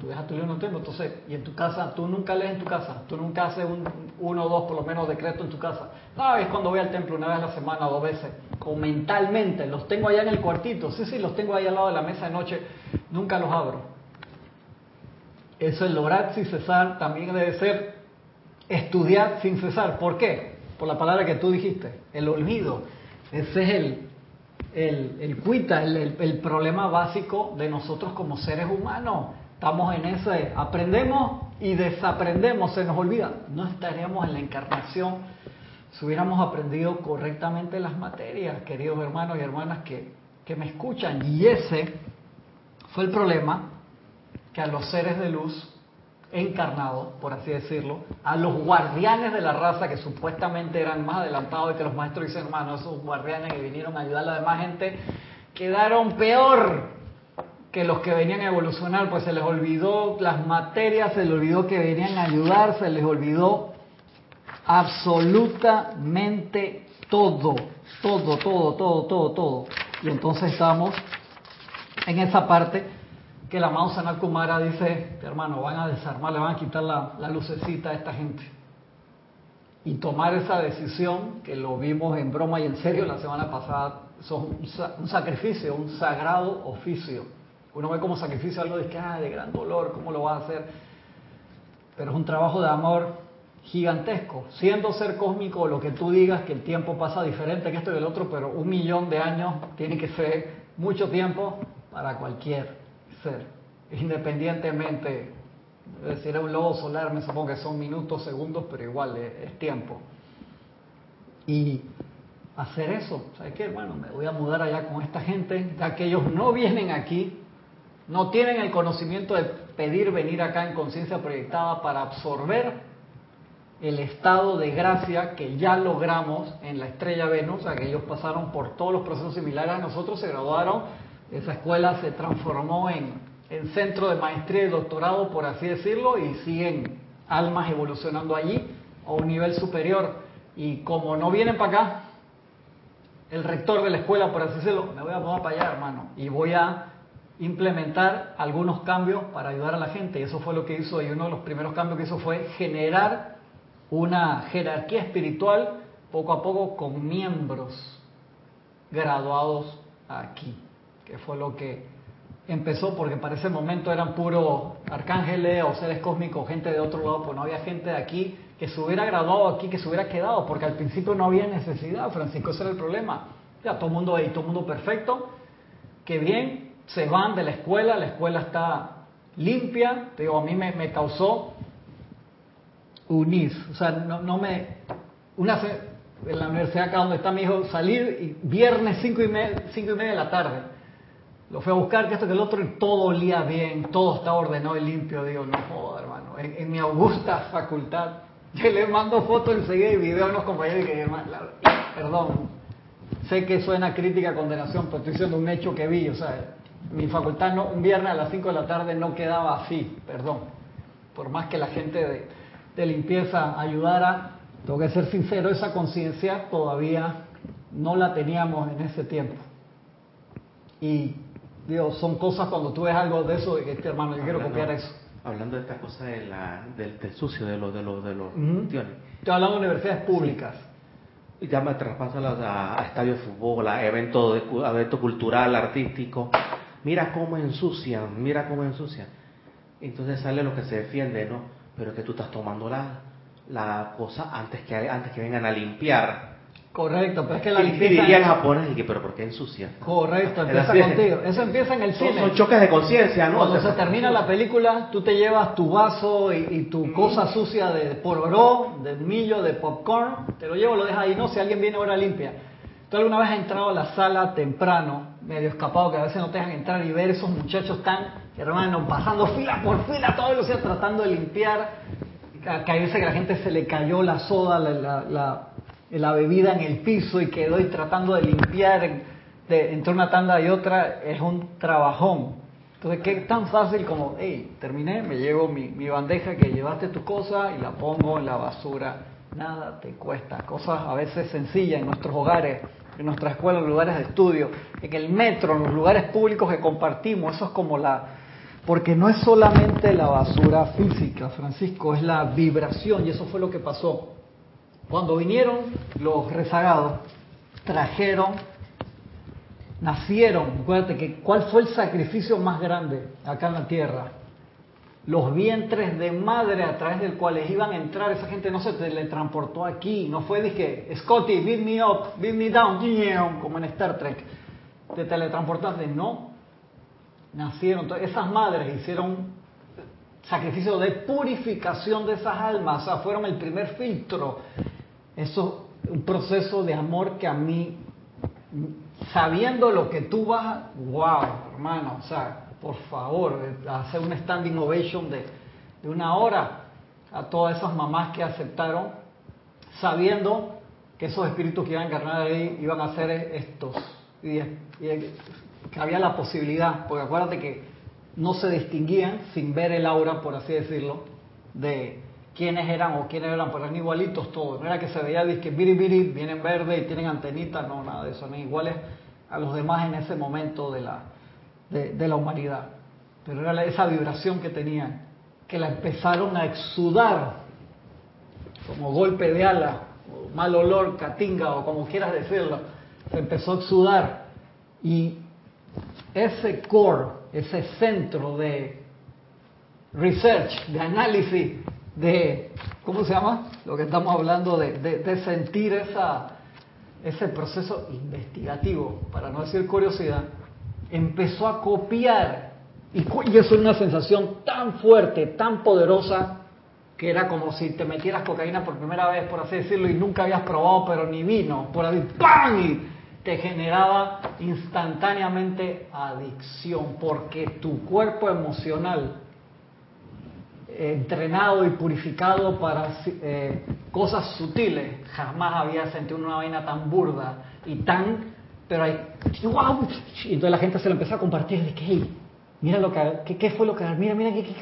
tú dejas tu libro en el templo, entonces, y en tu casa, tú nunca lees en tu casa, tú nunca haces un, uno o dos por lo menos decretos en tu casa. No, es cuando voy al templo una vez a la semana, dos veces, o mentalmente, los tengo allá en el cuartito, sí, sí, los tengo ahí al lado de la mesa de noche, nunca los abro. Eso es lograr sin cesar, también debe ser estudiar sin cesar. ¿Por qué? Por la palabra que tú dijiste, el olvido. Ese es el, el, el cuita, el, el problema básico de nosotros como seres humanos Estamos en ese, aprendemos y desaprendemos, se nos olvida. No estaríamos en la encarnación si hubiéramos aprendido correctamente las materias, queridos hermanos y hermanas que, que me escuchan. Y ese fue el problema que a los seres de luz encarnados, por así decirlo, a los guardianes de la raza que supuestamente eran más adelantados y que los maestros dicen, hermano, esos guardianes que vinieron a ayudar a la demás gente, quedaron peor que los que venían a evolucionar, pues se les olvidó las materias, se les olvidó que venían a ayudar, se les olvidó absolutamente todo, todo, todo, todo, todo, todo. Y entonces estamos en esa parte que la Sanal Kumara dice, hermano, van a desarmar, le van a quitar la, lucecita a esta gente. Y tomar esa decisión, que lo vimos en broma y en serio la semana pasada, son un sacrificio, un sagrado oficio uno ve como sacrificio algo de, que, ah, de gran dolor, ¿cómo lo va a hacer? Pero es un trabajo de amor gigantesco. Siendo ser cósmico, lo que tú digas, que el tiempo pasa diferente que esto y el otro, pero un millón de años tiene que ser mucho tiempo para cualquier ser, independientemente. Era un lobo solar, me supongo que son minutos, segundos, pero igual es, tiempo. Y hacer eso, ¿sabes qué, hermano? Me voy a mudar allá con esta gente, ya que ellos no vienen aquí no tienen el conocimiento de pedir venir acá en conciencia proyectada para absorber el estado de gracia que ya logramos en la estrella Venus, o sea, que ellos pasaron por todos los procesos similares a nosotros, se graduaron, esa escuela se transformó en, en centro de maestría y doctorado, por así decirlo, y siguen almas evolucionando allí a un nivel superior. Y como no vienen para acá, el rector de la escuela, por así decirlo, me voy a mover para allá, hermano, y voy a implementar algunos cambios para ayudar a la gente. Y eso fue lo que hizo, y uno de los primeros cambios que hizo fue generar una jerarquía espiritual poco a poco con miembros graduados aquí, que fue lo que empezó, porque para ese momento eran puros arcángeles o seres cósmicos, gente de otro lado, pues no había gente de aquí que se hubiera graduado aquí, que se hubiera quedado, porque al principio no había necesidad, Francisco, ese era el problema. Ya todo el mundo ahí, todo el mundo perfecto, que bien, se van de la escuela, la escuela está limpia, te digo, a mí me, causó unir, o sea, no, no me, una en la universidad acá donde está mi hijo, salir y viernes cinco y, media, cinco y media de la tarde, lo fui a buscar, que esto que el otro, y todo olía bien, todo está ordenado y limpio, digo, no joda hermano, en, mi augusta facultad, yo le mando fotos enseguida y video a unos compañeros y que, perdón, sé que suena crítica, condenación, pero estoy diciendo un hecho que vi, o sea, mi facultad no, un viernes a las 5 de la tarde no quedaba así, perdón. Por más que la gente de, limpieza ayudara, tengo que ser sincero, esa conciencia todavía no la teníamos en ese tiempo. Y digo, son cosas cuando tú ves algo de eso, este hermano, yo quiero copiar eso. Hablando de esta cosa de la, del, sucio, de los de los de los Estoy hablando de universidades públicas. Y ya me traspaso a, a, estadios de fútbol, a eventos de, evento cultural, artístico mira cómo ensucian, mira cómo ensucian. Entonces sale lo que se defiende, ¿no? Pero es que tú estás tomando la, la cosa antes que, antes que vengan a limpiar. Correcto, pero es que la limpieza... Y dirían japonés, y pero ¿por qué ensucia? Correcto, empieza contigo. Eso empieza en el cine. Son, choques de conciencia, ¿no? Cuando se termina la película, tú te llevas tu vaso y, tu cosa sucia de pororó, de millo, de popcorn, te lo llevo, lo dejas ahí, no, si alguien viene ahora limpia. ¿Tú alguna vez has entrado a la sala temprano, medio escapado, que a veces no te dejan entrar y ver esos muchachos tan, hermano, pasando fila por fila, todo el día tratando de limpiar? Que hay veces que a la gente se le cayó la soda, la, la, la, bebida en el piso y quedó y tratando de limpiar entre una tanda y otra, es un trabajón. Entonces, ¿qué tan fácil como, hey, terminé, me llevo mi, mi bandeja que llevaste tu cosa y la pongo en la basura? Nada te cuesta. Cosas a veces sencillas en nuestros hogares, en nuestras escuelas, en lugares de estudio, en el metro, en los lugares públicos que compartimos. Eso es como la... Porque no es solamente la basura física, Francisco, es la vibración y eso fue lo que pasó. Cuando vinieron los rezagados, trajeron nacieron, acuérdate que cuál fue el sacrificio más grande acá en la tierra. Los vientres de madre a través del cuales iban a entrar, esa gente no se teletransportó aquí, no fue dije, Scotty, beat me up, beat me down, como en Star Trek. Te teletransportaste, no. Nacieron, esas madres hicieron sacrificio de purificación de esas almas, o sea, fueron el primer filtro. Eso, un proceso de amor que a mí sabiendo lo que tú vas, a, wow, hermano, o sea, por favor, hacer un standing ovation de, de una hora a todas esas mamás que aceptaron, sabiendo que esos espíritus que iban a encarnar ahí iban a ser estos, y, que había la posibilidad, porque acuérdate que no se distinguían sin ver el aura, por así decirlo, de quiénes eran o quiénes eran, pero eran igualitos todos. No era que se veía que biri biri, vienen verde y tienen antenitas, no, nada de eso, eran iguales a los demás en ese momento de la, de, la humanidad. Pero era esa vibración que tenían, que la empezaron a exudar como golpe de ala, mal olor, catinga, o como quieras decirlo, se empezó a exudar. Y ese core, ese centro de research, de análisis, de, ¿cómo se llama? Lo que estamos hablando de, de, sentir esa, ese proceso investigativo, para no decir curiosidad, empezó a copiar. Y, y eso es una sensación tan fuerte, tan poderosa, que era como si te metieras cocaína por primera vez, por así decirlo, y nunca habías probado, pero ni vino, por ahí, ¡pam! Y te generaba instantáneamente adicción, porque tu cuerpo emocional entrenado y purificado para eh, cosas sutiles. Jamás había sentido una vaina tan burda y tan, pero hay, wow, y entonces la gente se lo empezó a compartir de que, mira lo que, ¿qué, fue lo que, mira, mira, que,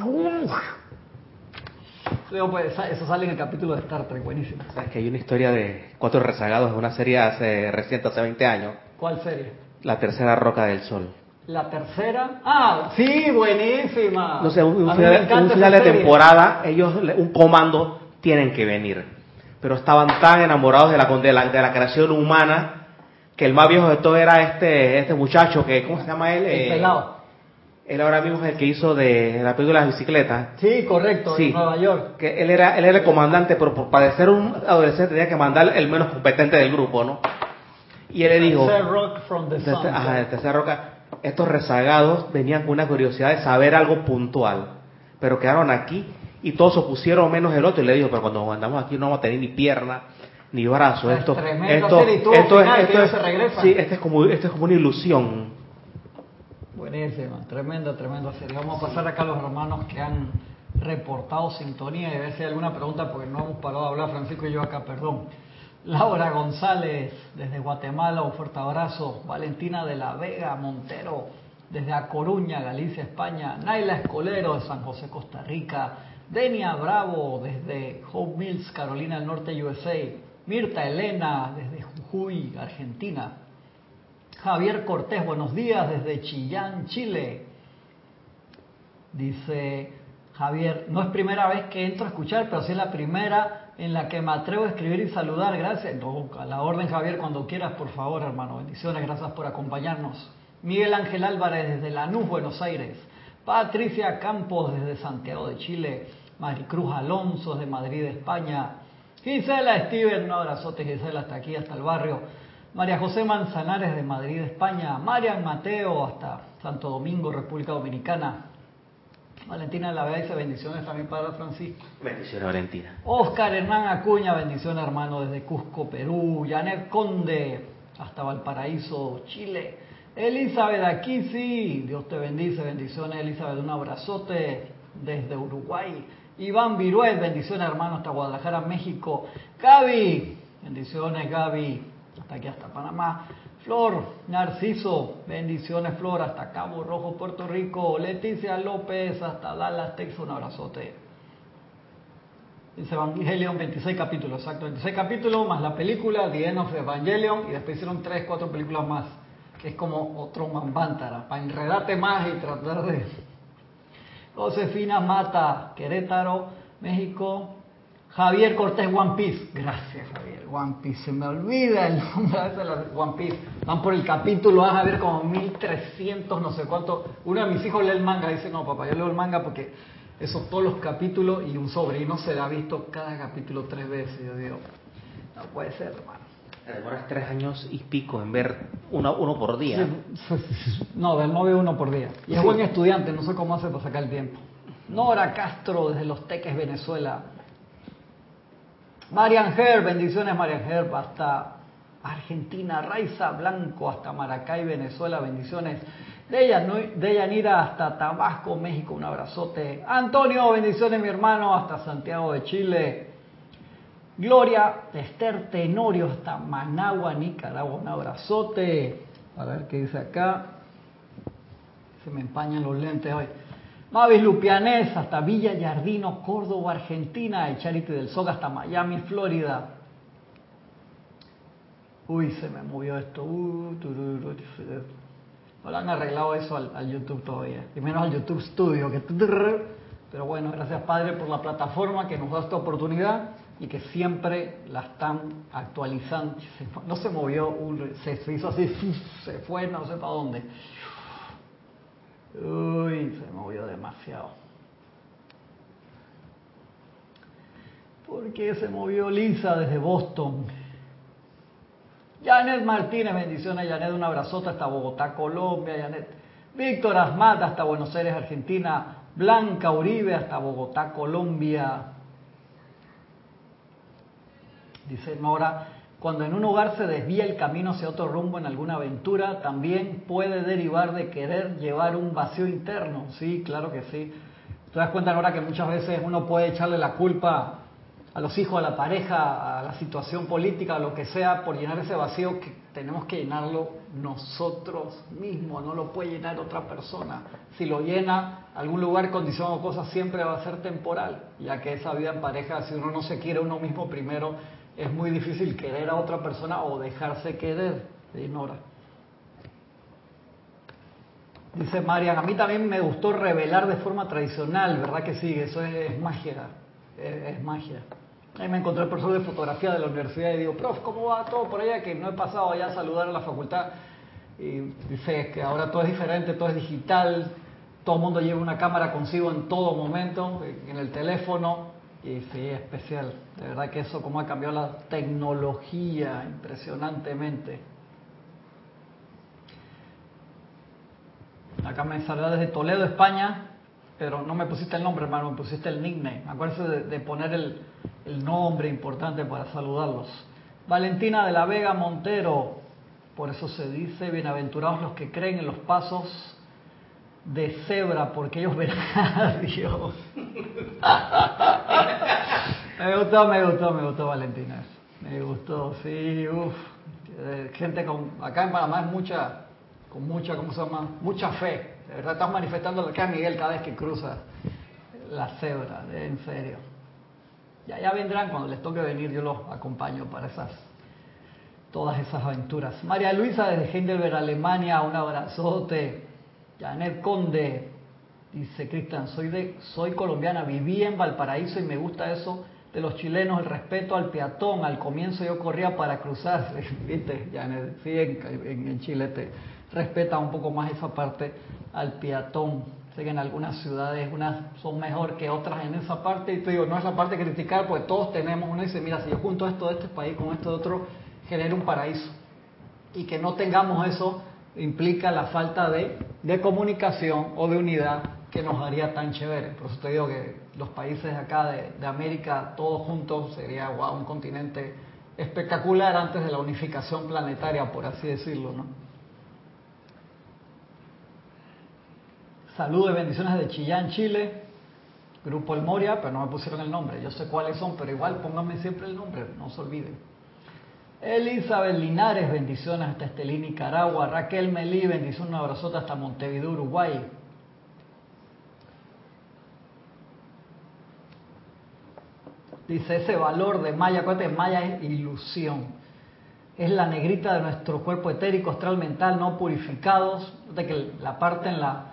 Luego, pues, eso sale en el capítulo de Star Trek, buenísimo. Sabes que hay una historia de cuatro rezagados de una serie hace, reciente, hace 20 años. ¿Cuál serie? La tercera roca del sol. La tercera. Ah, sí, buenísima. No sé, un, final, de temporada, ellos, un comando, tienen que venir. Pero estaban tan enamorados de la, de la, de la creación humana que el más viejo de todo era este, este muchacho que, ¿cómo se llama él? El eh, pelado. Él ahora mismo es el que hizo de la película de las bicicletas. Sí, correcto, en Nueva York. Que él era, él era el comandante, pero por padecer un adolescente tenía que mandar el menos competente del grupo, ¿no? Y él le dijo... Tercer rock from the sun. Ajá, el tercer rock estos rezagados venían con una curiosidad de saber algo puntual, pero quedaron aquí y todos se opusieron menos el otro y le dijo, pero cuando andamos aquí no vamos a tener ni pierna ni brazo, esto, esto, esto, esto, es, sí, esto es como, esto es como una ilusión. Buenísima, tremenda, tremenda serie. Vamos a pasar acá a los hermanos que han reportado sintonía y a ver si hay alguna pregunta porque no hemos parado de hablar, Francisco y yo acá, perdón. Laura González desde Guatemala, un fuerte abrazo. Valentina de la Vega Montero desde A Coruña, Galicia, España. Naila Escolero de San José, Costa Rica. Denia Bravo desde Hope Mills, Carolina del Norte, USA. Mirta Elena desde Jujuy, Argentina. Javier Cortés, buenos días desde Chillán, Chile. Dice Javier, no es primera vez que entro a escuchar, pero sí es la primera en la que me atrevo a escribir y saludar. Gracias. a la orden, Javier, cuando quieras, por favor, hermano. Bendiciones, gracias por acompañarnos. Miguel Ángel Álvarez desde Lanús, Buenos Aires. Patricia Campos desde Santiago de Chile. Maricruz Alonso de Madrid, España. Gisela Steven, un abrazote, Gisela, hasta aquí, hasta el barrio. María José Manzanares de Madrid, España. Marian Mateo hasta Santo Domingo, República Dominicana. Valentina La dice bendiciones también para Francisco. Bendiciones, Valentina. Oscar Hernán Acuña, bendiciones hermano desde Cusco, Perú. Janet Conde, hasta Valparaíso, Chile. Elizabeth, aquí sí, Dios te bendice, bendiciones Elizabeth, un abrazote desde Uruguay. Iván Viruel, bendiciones hermano hasta Guadalajara, México. Gaby, bendiciones Gaby, hasta aquí hasta Panamá. Flor, Narciso, bendiciones Flor, hasta Cabo Rojo, Puerto Rico. Leticia López, hasta Dallas, Texas, un abrazote. Dice Evangelion, 26 capítulos, exacto, 26 capítulos más la película The End of Evangelion y después hicieron 3, 4 películas más, que es como otro mambántara, para enredarte más y tratar de... Josefina Mata, Querétaro, México. Javier Cortés, One Piece. Gracias, Javier. One Piece. Se me olvida el nombre de One Piece. Van por el capítulo, van a ver como 1300, no sé cuánto. Uno de mis hijos lee el manga. Dice, no, papá, yo leo el manga porque esos todos los capítulos y un sobrino se le ha visto cada capítulo tres veces. Yo digo, no puede ser, hermano. Te demoras tres años y pico en ver uno, uno por día. no, del no veo uno por día. Y es buen estudiante, no sé cómo hace para sacar el tiempo. Nora Castro, desde Los Teques, Venezuela. Marian Herb, bendiciones Marian Herb, hasta Argentina. Raiza Blanco, hasta Maracay, Venezuela, bendiciones. De Yanira hasta Tabasco, México, un abrazote. Antonio, bendiciones mi hermano, hasta Santiago de Chile. Gloria Esther Tenorio hasta Managua, Nicaragua, un abrazote. A ver qué dice acá. Se me empañan los lentes hoy. Mavis Lupianés hasta Villa Yardino, Córdoba, Argentina. Y Charity del Soga hasta Miami, Florida. Uy, se me movió esto. Uh, no le han arreglado eso al, YouTube todavía. Y menos al YouTube Studio. Que... Pero bueno, gracias Padre por la plataforma que nos da esta oportunidad y que siempre la están actualizando. No se movió, se, hizo así, se fue, no sé para dónde. Uy, se movió demasiado. ¿Por qué se movió Lisa desde Boston? Janet Martínez, bendiciones, Janet, un abrazote hasta Bogotá, Colombia, Janet. Víctor Asmat hasta Buenos Aires, Argentina. Blanca Uribe hasta Bogotá, Colombia. Dice Nora, cuando en un hogar se desvía el camino hacia otro rumbo en alguna aventura, también puede derivar de querer llevar un vacío interno. Sí, claro que sí. Te das cuenta, Nora, que muchas veces uno puede echarle la culpa a los hijos, a la pareja, a la situación política, a lo que sea, por llenar ese vacío que tenemos que llenarlo nosotros mismos, no lo puede llenar otra persona. Si lo llena algún lugar, condición o cosa, siempre va a ser temporal, ya que esa vida en pareja, si uno no se quiere uno mismo primero, es muy difícil querer a otra persona o dejarse querer, se ignora. Dice Marian, a mí también me gustó revelar de forma tradicional, ¿verdad que sí? Eso es, magia, es, magia. Ahí me encontré el profesor de fotografía de la universidad y digo, prof, ¿cómo va todo por allá? Que no he pasado allá a saludar a la facultad. Y dice que ahora todo es diferente, todo es digital, todo el mundo lleva una cámara consigo en todo momento, en el teléfono. Y sí, especial. De verdad que eso, como ha cambiado la tecnología impresionantemente. Acá me saluda desde Toledo, España, pero no me pusiste el nombre, hermano, me pusiste el nickname. Acuérdense de, poner el, nombre importante para saludarlos. Valentina de la Vega Montero, por eso se dice, bienaventurados los que creen en los pasos de cebra porque ellos verán a Dios. me gustó, me gustó, me gustó Valentina. Me gustó, sí, uff. Gente con, acá en Panamá es mucha, con mucha, ¿cómo se llama? Mucha fe. De verdad estás manifestando que es Miguel cada vez que cruza la cebra, en serio. Ya, ya vendrán cuando les toque venir, yo los acompaño para esas, todas esas aventuras. María Luisa desde Heidelberg, Alemania, un abrazote. Janet Conde dice, Cristian, soy, de, soy colombiana, viví en Valparaíso y me gusta eso de los chilenos, el respeto al peatón. Al comienzo yo corría para cruzar, ¿viste? Janet, sí, en, en, Chile te respeta un poco más esa parte al peatón. Sé que en algunas ciudades unas son mejor que otras en esa parte y te digo, no es la parte de criticar, porque todos tenemos, uno dice, mira, si yo junto esto de este país con esto de otro, genero un paraíso. Y que no tengamos eso implica la falta de, de, comunicación o de unidad que nos haría tan chévere. Por eso te digo que los países acá de, de América, todos juntos, sería wow, un continente espectacular antes de la unificación planetaria, por así decirlo, ¿no? Saludos y bendiciones de Chillán, Chile. Grupo El Moria, pero no me pusieron el nombre. Yo sé cuáles son, pero igual pónganme siempre el nombre, no se olviden. Elizabeth Linares, bendiciones hasta Estelí, Nicaragua. Raquel Melí, bendiciones, un abrazote hasta Montevideo, Uruguay. Dice, ese valor de Maya, acuérdate, Maya es ilusión. Es la negrita de nuestro cuerpo etérico, astral, mental, no purificados. De que la parte en la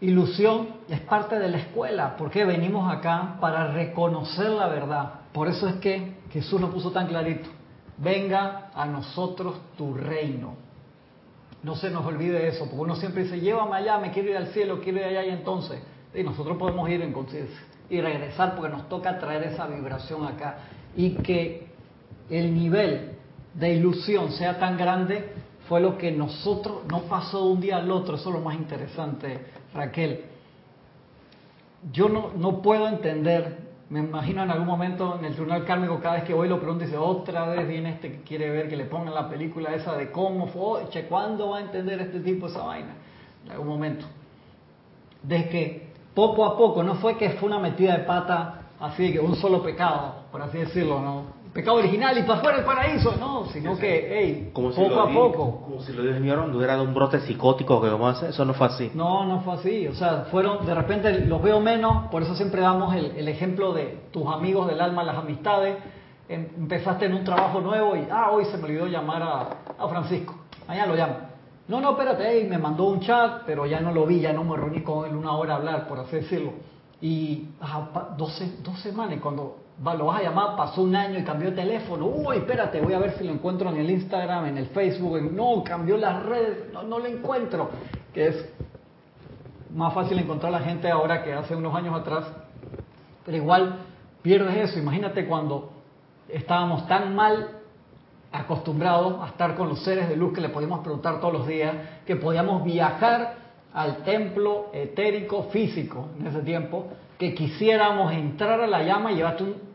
ilusión es parte de la escuela, porque venimos acá para reconocer la verdad. Por eso es que Jesús lo puso tan clarito. Venga a nosotros tu reino. No se nos olvide eso, porque uno siempre dice, llévame allá, me quiero ir al cielo, quiero ir allá y entonces. Y nosotros podemos ir en conciencia y regresar porque nos toca traer esa vibración acá. Y que el nivel de ilusión sea tan grande fue lo que nosotros, no pasó de un día al otro, eso es lo más interesante, Raquel. Yo no, no puedo entender, me imagino en algún momento en el tribunal kármico, cada vez que voy lo pregunto, dice, otra vez viene este que quiere ver que le pongan la película esa de cómo fue, che, ¿cuándo va a entender este tipo esa vaina? En algún momento. De que poco a poco, no fue que fue una metida de pata así de que un solo pecado, por así decirlo, ¿no? Pecado original y para fuera del paraíso, no, sino que, hey, Como si poco lo a di- poco. Como si lo de Ñorondo era de un brote psicótico que vamos a hacer. Eso no fue así. No, no fue así. O sea, fueron, de repente los veo menos, por eso siempre damos el, el ejemplo de tus amigos del alma, las amistades. Em- Empezaste en un trabajo nuevo y, ah, hoy se me olvidó llamar a, a Francisco. Mañana lo llamo. No, no, espérate, hey, me mandó un chat, pero ya no lo vi, ya no me reuní con él una hora a hablar, por así decirlo. Y ah, dos, se- dos semanas, y cuando lo vas a llamar, pasó un año y cambió de teléfono. Uy, espérate, voy a ver si lo encuentro en el Instagram, en el Facebook. no, cambió las redes, no, no lo encuentro. Que es más fácil encontrar a la gente ahora que hace unos años atrás, pero igual pierdes eso. Imagínate cuando estábamos tan mal acostumbrados a estar con los seres de luz que le podíamos preguntar todos los días, que podíamos viajar al templo etérico físico en ese tiempo, que quisiéramos entrar a la llama y llevarte un,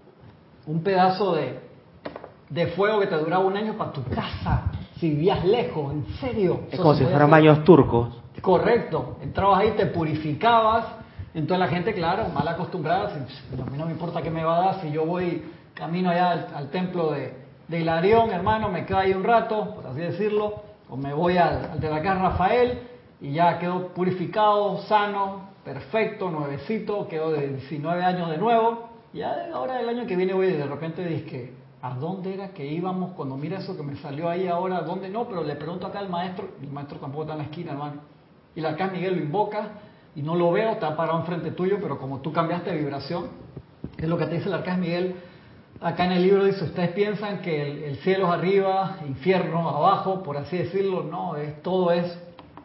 un pedazo de, de fuego que te duraba un año para tu casa, si vivías lejos, en serio. Es como si fueran baños turcos. Correcto, entrabas ahí, te purificabas, entonces la gente, claro, mal acostumbrada, si, a mí no me importa qué me va a dar, si yo voy camino allá al, al templo de, de Hilarión, hermano, me quedo ahí un rato, por así decirlo, o me voy al, al de la casa Rafael y ya quedo purificado, sano, perfecto, nuevecito, quedo de 19 años de nuevo, ya ahora el año que viene voy de repente dije, ¿a dónde era que íbamos cuando mira eso que me salió ahí ahora? ¿A dónde? No, pero le pregunto acá al maestro, el maestro tampoco está en la esquina, hermano. Y la acá Miguel lo invoca y no lo veo, está parado enfrente tuyo, pero como tú cambiaste de vibración, es lo que te dice el arcángel Miguel. Acá en el libro dice, ustedes piensan que el, el cielo es arriba, infierno abajo, por así decirlo. No, es, todo es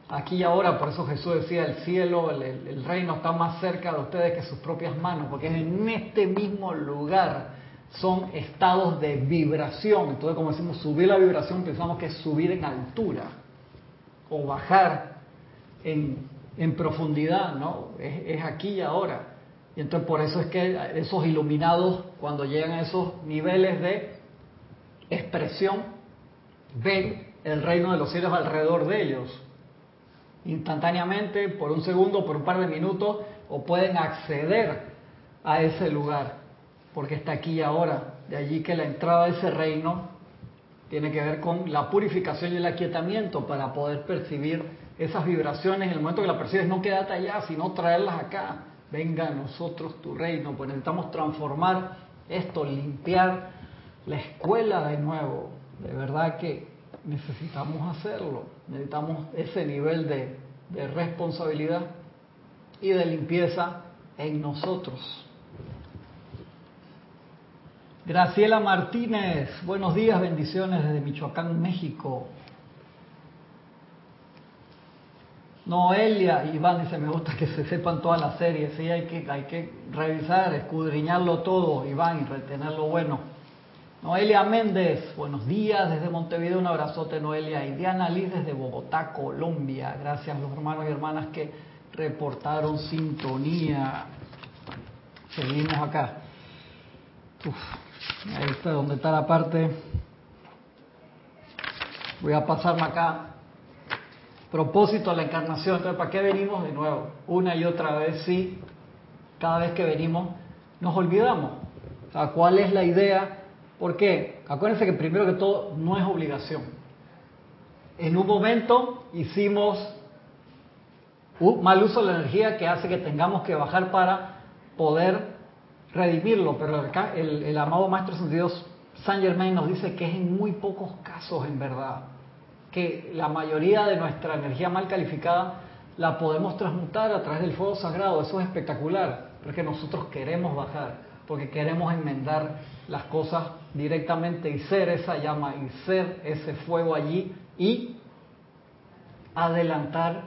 aquí y ahora. Por eso Jesús decía, el cielo, el, reino está más cerca de ustedes que sus propias manos, porque en este mismo lugar. Son estados de vibración. Entonces, como decimos, subir la vibración, pensamos que es subir en altura o bajar en, en profundidad, ¿no? Es, es aquí y ahora. Y entonces por eso es que esos iluminados, cuando llegan a esos niveles de expresión, ven el reino de los cielos alrededor de ellos. Instantáneamente, por un segundo, por un par de minutos, o pueden acceder a ese lugar, porque está aquí y ahora. De allí que la entrada a ese reino tiene que ver con la purificación y el aquietamiento para poder percibir esas vibraciones. En el momento que las percibes, no quédate allá, sino traerlas acá. Venga a nosotros tu reino. Pues necesitamos transformar esto, limpiar la escuela de nuevo. De verdad que necesitamos hacerlo. Necesitamos ese nivel de, de responsabilidad y de limpieza en nosotros. Graciela Martínez, buenos días, bendiciones desde Michoacán, México. Noelia, Iván dice, me gusta que se sepan todas las series, sí, hay que, hay que revisar, escudriñarlo todo, Iván, y retener lo bueno. Noelia Méndez, buenos días desde Montevideo, un abrazote Noelia. Y Diana Liz desde Bogotá, Colombia. Gracias a los hermanos y hermanas que reportaron sintonía. Seguimos acá. Uf, ahí está donde está la parte voy a pasarme acá. Propósito de la encarnación. Entonces, ¿para qué venimos de nuevo? Una y otra vez, sí. Cada vez que venimos, nos olvidamos. O sea, ¿cuál es la idea? ¿Por qué? Acuérdense que primero que todo, no es obligación. En un momento hicimos un mal uso de la energía que hace que tengamos que bajar para poder redimirlo, pero acá el, amado Maestro Dios Saint Germain nos dice que es en muy pocos casos en verdad, que la mayoría de nuestra energía mal calificada la podemos transmutar a través del fuego sagrado, eso es espectacular, porque nosotros queremos bajar, porque queremos enmendar las cosas directamente y ser esa llama y ser ese fuego allí y adelantar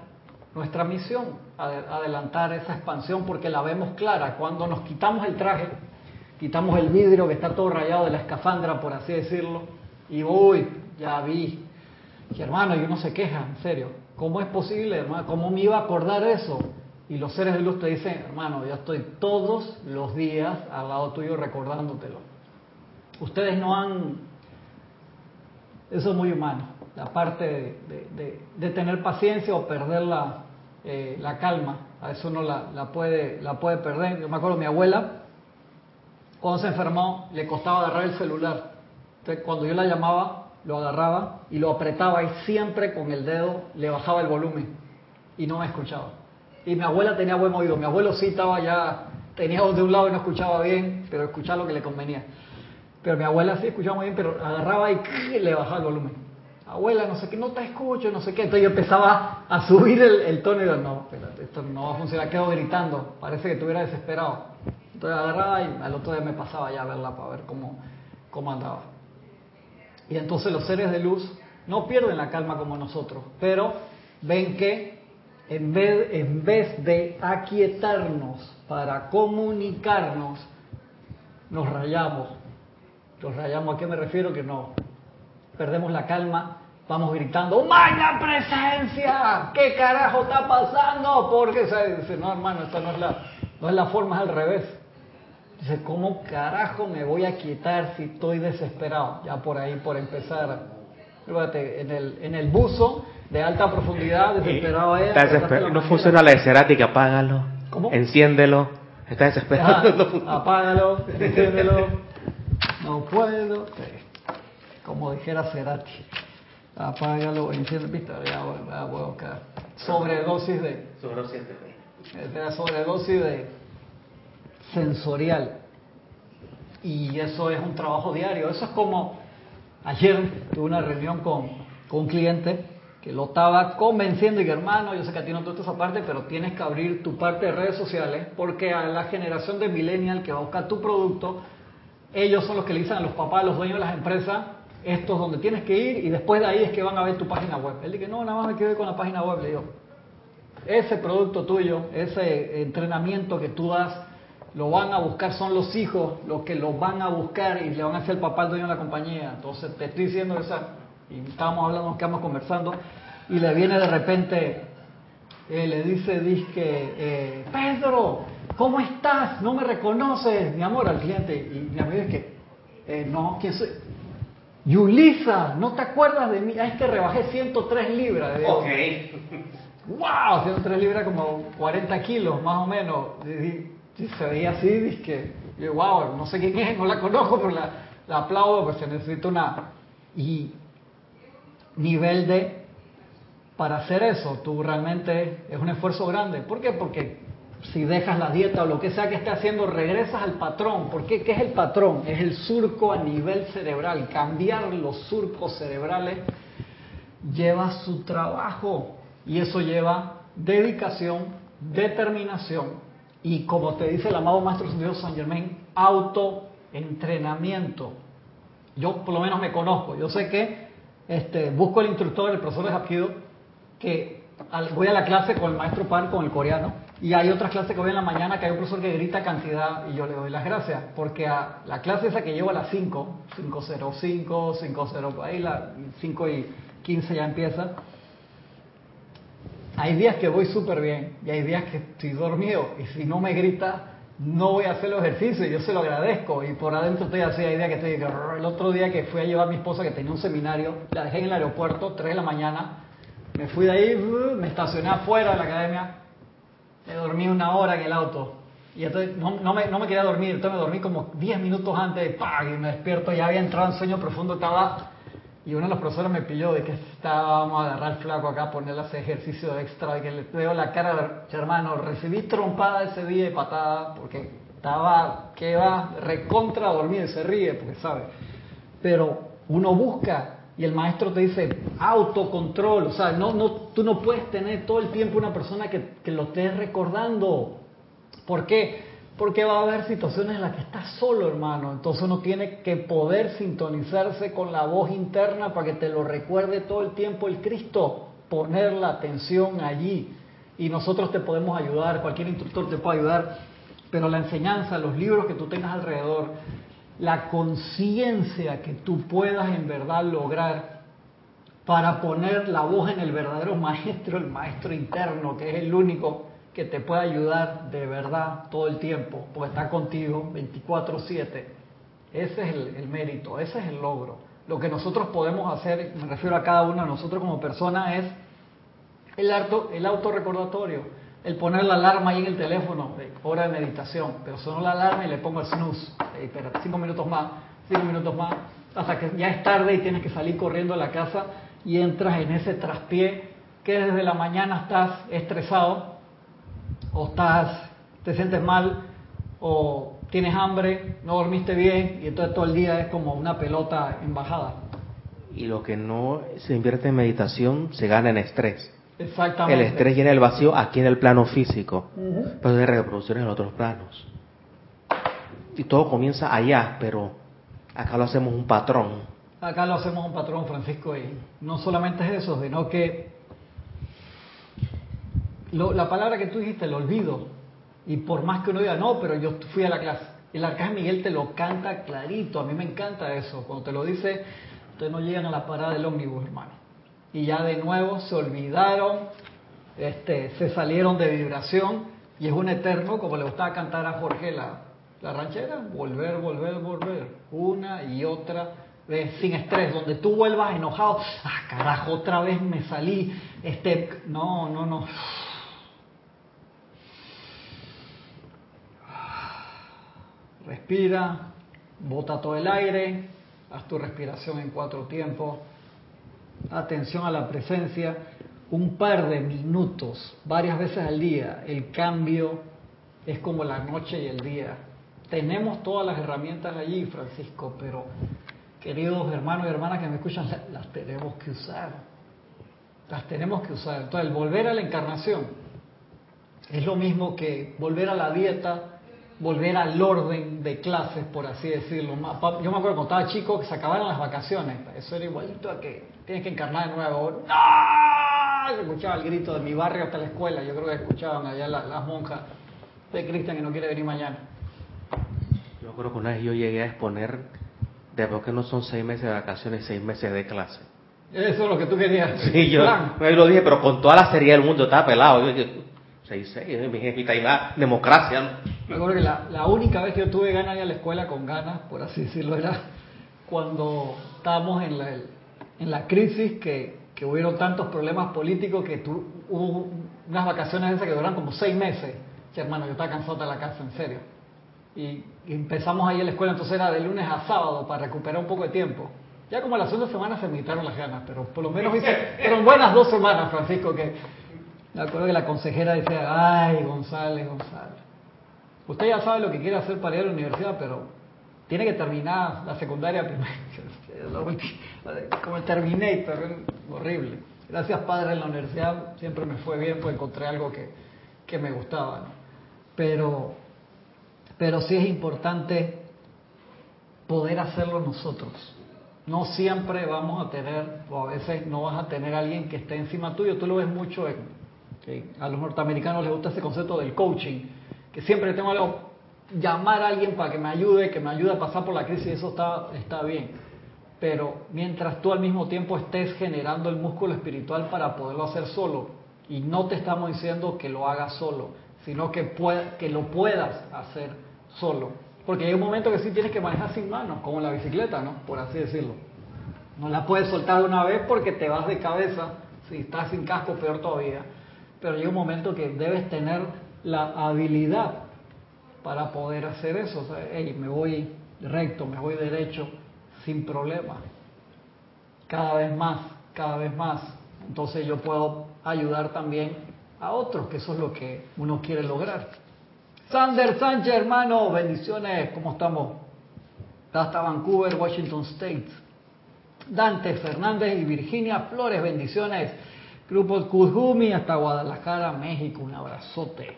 nuestra misión, adelantar esa expansión porque la vemos clara. Cuando nos quitamos el traje, quitamos el vidrio que está todo rayado de la escafandra, por así decirlo, y uy, ya vi. Y hermano, y uno se queja, en serio. ¿Cómo es posible, hermano? ¿Cómo me iba a acordar eso? Y los seres de luz te dicen, hermano, yo estoy todos los días al lado tuyo recordándotelo. Ustedes no han... Eso es muy humano la parte de, tener paciencia o perder la, eh, calma. A eso uno la, puede, perder. Yo me acuerdo, mi abuela, cuando se enfermó, le costaba agarrar el celular. Cuando yo la llamaba, lo agarraba y lo apretaba y siempre con el dedo le bajaba el volumen y no me escuchaba. Y mi abuela tenía buen oído. Mi abuelo sí estaba ya, tenía de un lado y no escuchaba bien, pero escuchaba lo que le convenía. Pero mi abuela sí escuchaba muy bien, pero agarraba y le bajaba el volumen abuela, no sé qué, no te escucho, no sé qué. Entonces yo empezaba a subir el, tono y digo, no, espérate, esto no va a funcionar, quedo gritando, parece que estuviera desesperado. Entonces agarraba y al otro día me pasaba ya a verla para ver cómo, cómo andaba. Y entonces los seres de luz no pierden la calma como nosotros, pero ven que en vez, en vez de aquietarnos para comunicarnos, nos rayamos. Nos rayamos, ¿a qué me refiero? Que no, perdemos la calma vamos gritando, ¡Magna presencia! ¿Qué carajo está pasando? Porque se dice, no hermano, esta no es la, no es la forma, es al revés. Dice, ¿cómo carajo me voy a quitar si estoy desesperado? Ya por ahí, por empezar. En el, en el buzo de alta profundidad, desesperado es. no funciona la escerática, apágalo. ¿Cómo? Enciéndelo. Está desesperado. apágalo, enciéndelo. No puedo. Como dijera Cerati apágalo, enciende, viste, ya voy, a buscar. Sobredosis de. Sobredosis de. Sobredosis de sensorial. Y eso es un trabajo diario. Eso es como ayer tuve una reunión con, con un cliente que lo estaba convenciendo y que hermano, yo sé que a ti no te gusta esa parte, pero tienes que abrir tu parte de redes sociales porque a la generación de millennial que va a buscar tu producto, ellos son los que le dicen a los papás, a los dueños de las empresas, esto es donde tienes que ir y después de ahí es que van a ver tu página web. Él dice, no, nada más me quedo con la página web. Le digo, ese producto tuyo, ese entrenamiento que tú das, lo van a buscar, son los hijos los que lo van a buscar y le van a hacer el papá al dueño de la compañía. Entonces te estoy diciendo esa, y estábamos hablando, nos quedamos conversando, y le viene de repente, eh, le dice, dice, eh, Pedro, ¿cómo estás? No me reconoces, mi amor, al cliente. Y mi amigo es que, eh, no, ¿quién soy? Yulisa, ¿no te acuerdas de mí? Ah, es que rebajé 103 libras. De ok. ¡Wow! 103 libras como 40 kilos, más o menos. Y, se veía así, dije, wow, no sé quién es, no la conozco, pero la, la aplaudo, pues se necesita una... Y nivel de... Para hacer eso, tú realmente es un esfuerzo grande. ¿Por qué? Porque si dejas la dieta o lo que sea que esté haciendo, regresas al patrón. ¿Por qué? ¿Qué es el patrón? Es el surco a nivel cerebral. Cambiar los surcos cerebrales lleva su trabajo y eso lleva dedicación, determinación y, como te dice el amado Maestro Dios San Germain, autoentrenamiento. Yo por lo menos me conozco. Yo sé que este, busco el instructor, el profesor de Hapkido, que voy a la clase con el maestro Pan, con el coreano, y hay otras clases que voy en la mañana que hay un profesor que grita cantidad y yo le doy las gracias, porque a la clase esa que llevo a las 5, 5.05, 5.0, ahí la 5 y 15 ya empieza, hay días que voy súper bien y hay días que estoy dormido y si no me grita, no voy a hacer los ejercicios, yo se lo agradezco. Y por adentro estoy así, idea que estoy, el otro día que fui a llevar a mi esposa que tenía un seminario, la dejé en el aeropuerto, 3 de la mañana, me fui de ahí, me estacioné afuera de la academia, me dormí una hora en el auto. Y entonces no, no, me, no me quería dormir, entonces me dormí como 10 minutos antes, y me despierto, ya había entrado en sueño profundo, estaba y uno de los profesores me pilló de que estábamos a agarrar flaco acá, ponerle ese ejercicio extra, y que le veo la cara de hermano, recibí trompada ese día y patada, porque estaba, que va, recontra dormido y se ríe, porque sabe. Pero uno busca y el maestro te dice autocontrol, o sea, no, no, tú no puedes tener todo el tiempo una persona que, que lo estés recordando. ¿Por qué? Porque va a haber situaciones en las que estás solo, hermano. Entonces uno tiene que poder sintonizarse con la voz interna para que te lo recuerde todo el tiempo el Cristo. Poner la atención allí. Y nosotros te podemos ayudar, cualquier instructor te puede ayudar. Pero la enseñanza, los libros que tú tengas alrededor, la conciencia que tú puedas en verdad lograr para poner la voz en el verdadero maestro, el maestro interno, que es el único que te puede ayudar de verdad todo el tiempo, porque está contigo 24/7. Ese es el, mérito, ese es el logro. Lo que nosotros podemos hacer, me refiero a cada uno de nosotros como persona, es el, auto, el autorrecordatorio, el poner la alarma ahí en el teléfono, hora de meditación, pero sonó la alarma y le pongo el snooze, espera, cinco minutos más, cinco minutos más, hasta que ya es tarde y tienes que salir corriendo a la casa y entras en ese traspié que desde la mañana estás estresado, o estás, te sientes mal, o tienes hambre, no dormiste bien, y entonces todo el día es como una pelota en bajada. Y lo que no se invierte en meditación se gana en estrés. Exactamente. El estrés llena el vacío aquí en el plano físico, pero hay reproducciones en otros planos. Y todo comienza allá, pero acá lo hacemos un patrón. Acá lo hacemos un patrón, Francisco, y no solamente es eso, sino que la palabra que tú dijiste, el olvido. Y por más que uno diga, no, pero yo fui a la clase. El arcángel Miguel te lo canta clarito. A mí me encanta eso. Cuando te lo dice, ustedes no llegan a la parada del ómnibus, hermano. Y ya de nuevo se olvidaron, este, se salieron de vibración. Y es un eterno, como le gustaba cantar a Jorge la, la ranchera, volver, volver, volver. Una y otra vez, sin estrés. Donde tú vuelvas enojado, ah, carajo, otra vez me salí. Este, no, no, no Respira, bota todo el aire, haz tu respiración en cuatro tiempos, atención a la presencia, un par de minutos, varias veces al día. El cambio es como la noche y el día. Tenemos todas las herramientas allí, Francisco, pero queridos hermanos y hermanas que me escuchan, las tenemos que usar. Las tenemos que usar. Entonces, el volver a la encarnación es lo mismo que volver a la dieta volver al orden de clases, por así decirlo. Yo me acuerdo cuando estaba chico que se acabaron las vacaciones. Eso era igualito a que tienes que encarnar de nuevo. ¡No! Se escuchaba el grito de mi barrio hasta la escuela. Yo creo que escuchaban allá las, monjas de Cristian que no quiere venir mañana. Yo creo que una vez yo llegué a exponer de por qué no son seis meses de vacaciones, seis meses de clase. Eso es lo que tú querías. Sí, yo, yo lo dije, pero con toda la seriedad del mundo, estaba pelado. Yo, 6-6, mi jefita iba democracia. Me acuerdo que la, única vez que yo tuve ganas de a la escuela con ganas, por así decirlo, era cuando estábamos en la, en crisis que, que hubieron tantos problemas políticos que tu, hubo unas vacaciones esas que duran como seis meses. Que hermano, yo estaba cansado de la casa, en serio. Y, empezamos ahí a la escuela, entonces era de lunes a sábado para recuperar un poco de tiempo. Ya como a las segunda semanas se me quitaron las ganas, pero por lo menos hice, fueron buenas dos semanas, Francisco, que me acuerdo que la consejera decía, ay, González, González. Usted ya sabe lo que quiere hacer para ir a la universidad, pero tiene que terminar la secundaria primero. Como el Terminator, horrible. Gracias, padre, en la universidad siempre me fue bien, pues encontré algo que, que me gustaba. Pero, pero sí es importante poder hacerlo nosotros. No siempre vamos a tener, o a veces no vas a tener alguien que esté encima tuyo. Tú lo ves mucho en, a los norteamericanos les gusta ese concepto del coaching, que siempre tengo algo, llamar a alguien para que me ayude, que me ayude a pasar por la crisis, eso está, está bien. Pero mientras tú al mismo tiempo estés generando el músculo espiritual para poderlo hacer solo, y no te estamos diciendo que lo hagas solo, sino que, que lo puedas hacer solo. Porque hay un momento que sí tienes que manejar sin manos, como la bicicleta, ¿no? Por así decirlo. No la puedes soltar de una vez porque te vas de cabeza, si estás sin casco, peor todavía. Pero llega un momento que debes tener la habilidad para poder hacer eso. O sea, hey, me voy recto, me voy derecho, sin problema. Cada vez más, cada vez más. Entonces yo puedo ayudar también a otros, que eso es lo que uno quiere lograr. Sander Sánchez, hermano, bendiciones, ¿cómo estamos? Hasta Vancouver, Washington State. Dante Fernández y Virginia Flores, bendiciones. Grupo Kujumi hasta Guadalajara, México, un abrazote.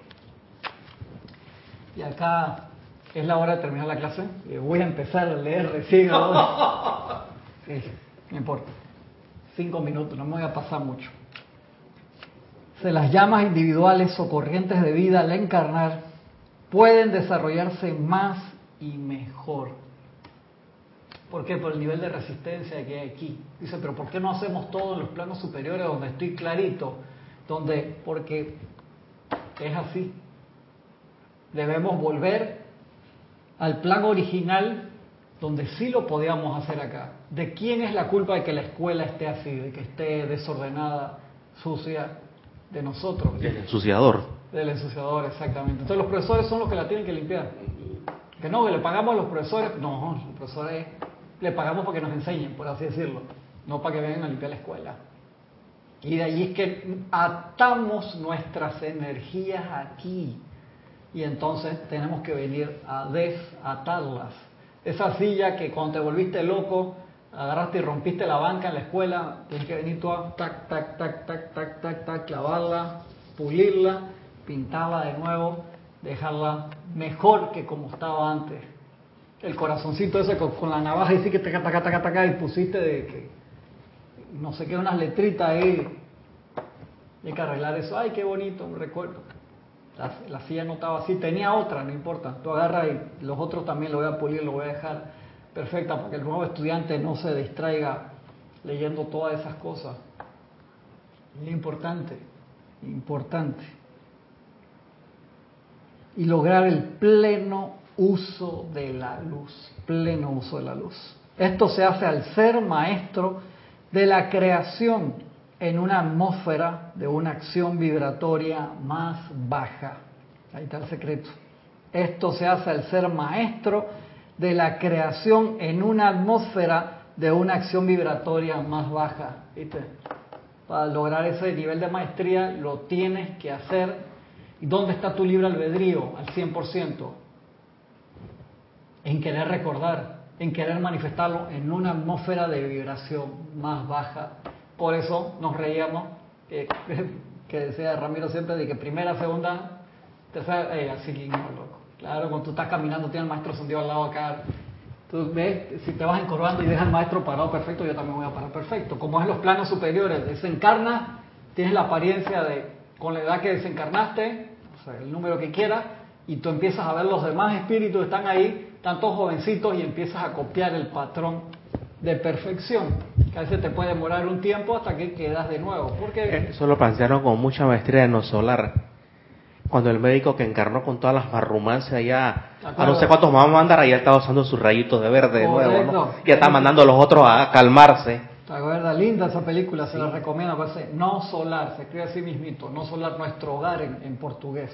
Y acá es la hora de terminar la clase. Voy a empezar a leer recién ahora. Sí, no importa. Cinco minutos, no me voy a pasar mucho. Se las llamas individuales o corrientes de vida al encarnar pueden desarrollarse más y mejor. ¿Por qué? Por el nivel de resistencia que hay aquí. Dice, pero ¿por qué no hacemos todo en los planos superiores donde estoy clarito? Donde, porque es así. Debemos volver al plan original donde sí lo podíamos hacer acá. ¿De quién es la culpa de que la escuela esté así, de que esté desordenada, sucia? De nosotros. Del ensuciador. Del ensuciador, exactamente. Entonces los profesores son los que la tienen que limpiar. Que no, que le pagamos a los profesores. No, los profesores le pagamos para que nos enseñen, por así decirlo. No para que vengan a limpiar la escuela. Y de allí es que atamos nuestras energías aquí y entonces tenemos que venir a desatarlas. Esa silla que cuando te volviste loco, agarraste y rompiste la banca en la escuela, tienes que venir tú a tac, tac, tac, tac, tac, tac, tac, clavarla, pulirla, pintarla de nuevo, dejarla mejor que como estaba antes. El corazoncito ese con, la navaja y sí que taca, taca, taca, taca, y pusiste de que no sé qué, unas letritas ahí. Hay que arreglar eso. Ay, qué bonito, un recuerdo. La, silla no estaba así, tenía otra, no importa. Tú agarras y los otros también lo voy a pulir, lo voy a dejar perfecta para que el nuevo estudiante no se distraiga leyendo todas esas cosas. Es importante, importante. Y lograr el pleno uso de la luz, pleno uso de la luz. Esto se hace al ser maestro de la creación en una atmósfera de una acción vibratoria más baja. Ahí está el secreto. Esto se hace al ser maestro de la creación en una atmósfera de una acción vibratoria más baja. ¿Viste? Para lograr ese nivel de maestría lo tienes que hacer. ¿Y dónde está tu libre albedrío al 100%? En querer recordar, en querer manifestarlo en una atmósfera de vibración más baja por eso nos reíamos, que, decía Ramiro siempre, de que primera, segunda, tercera, eh, así loco. Claro, cuando tú estás caminando, tienes el maestro sentido al lado acá. Tú ves, si te vas encorvando y dejas al maestro parado perfecto, yo también voy a parar perfecto. Como es en los planos superiores, desencarna, tienes la apariencia de, con la edad que desencarnaste, o sea, el número que quieras, y tú empiezas a ver los demás espíritus que están ahí, tantos jovencitos, y empiezas a copiar el patrón de perfección, que a veces te puede demorar un tiempo hasta que quedas de nuevo. Porque... Eso lo plantearon con mucha maestría en solar. Cuando el médico que encarnó con todas las marrumancias allá, a no sé cuántos más mandar, ahí estaba usando sus rayitos de verde de nuevo, ¿no? Y está mandando a los otros a calmarse. ¿Te acuerdas? Linda esa película, se la recomiendo. Parece No Solar, se escribe así mismito. No Solar, nuestro hogar en, portugués.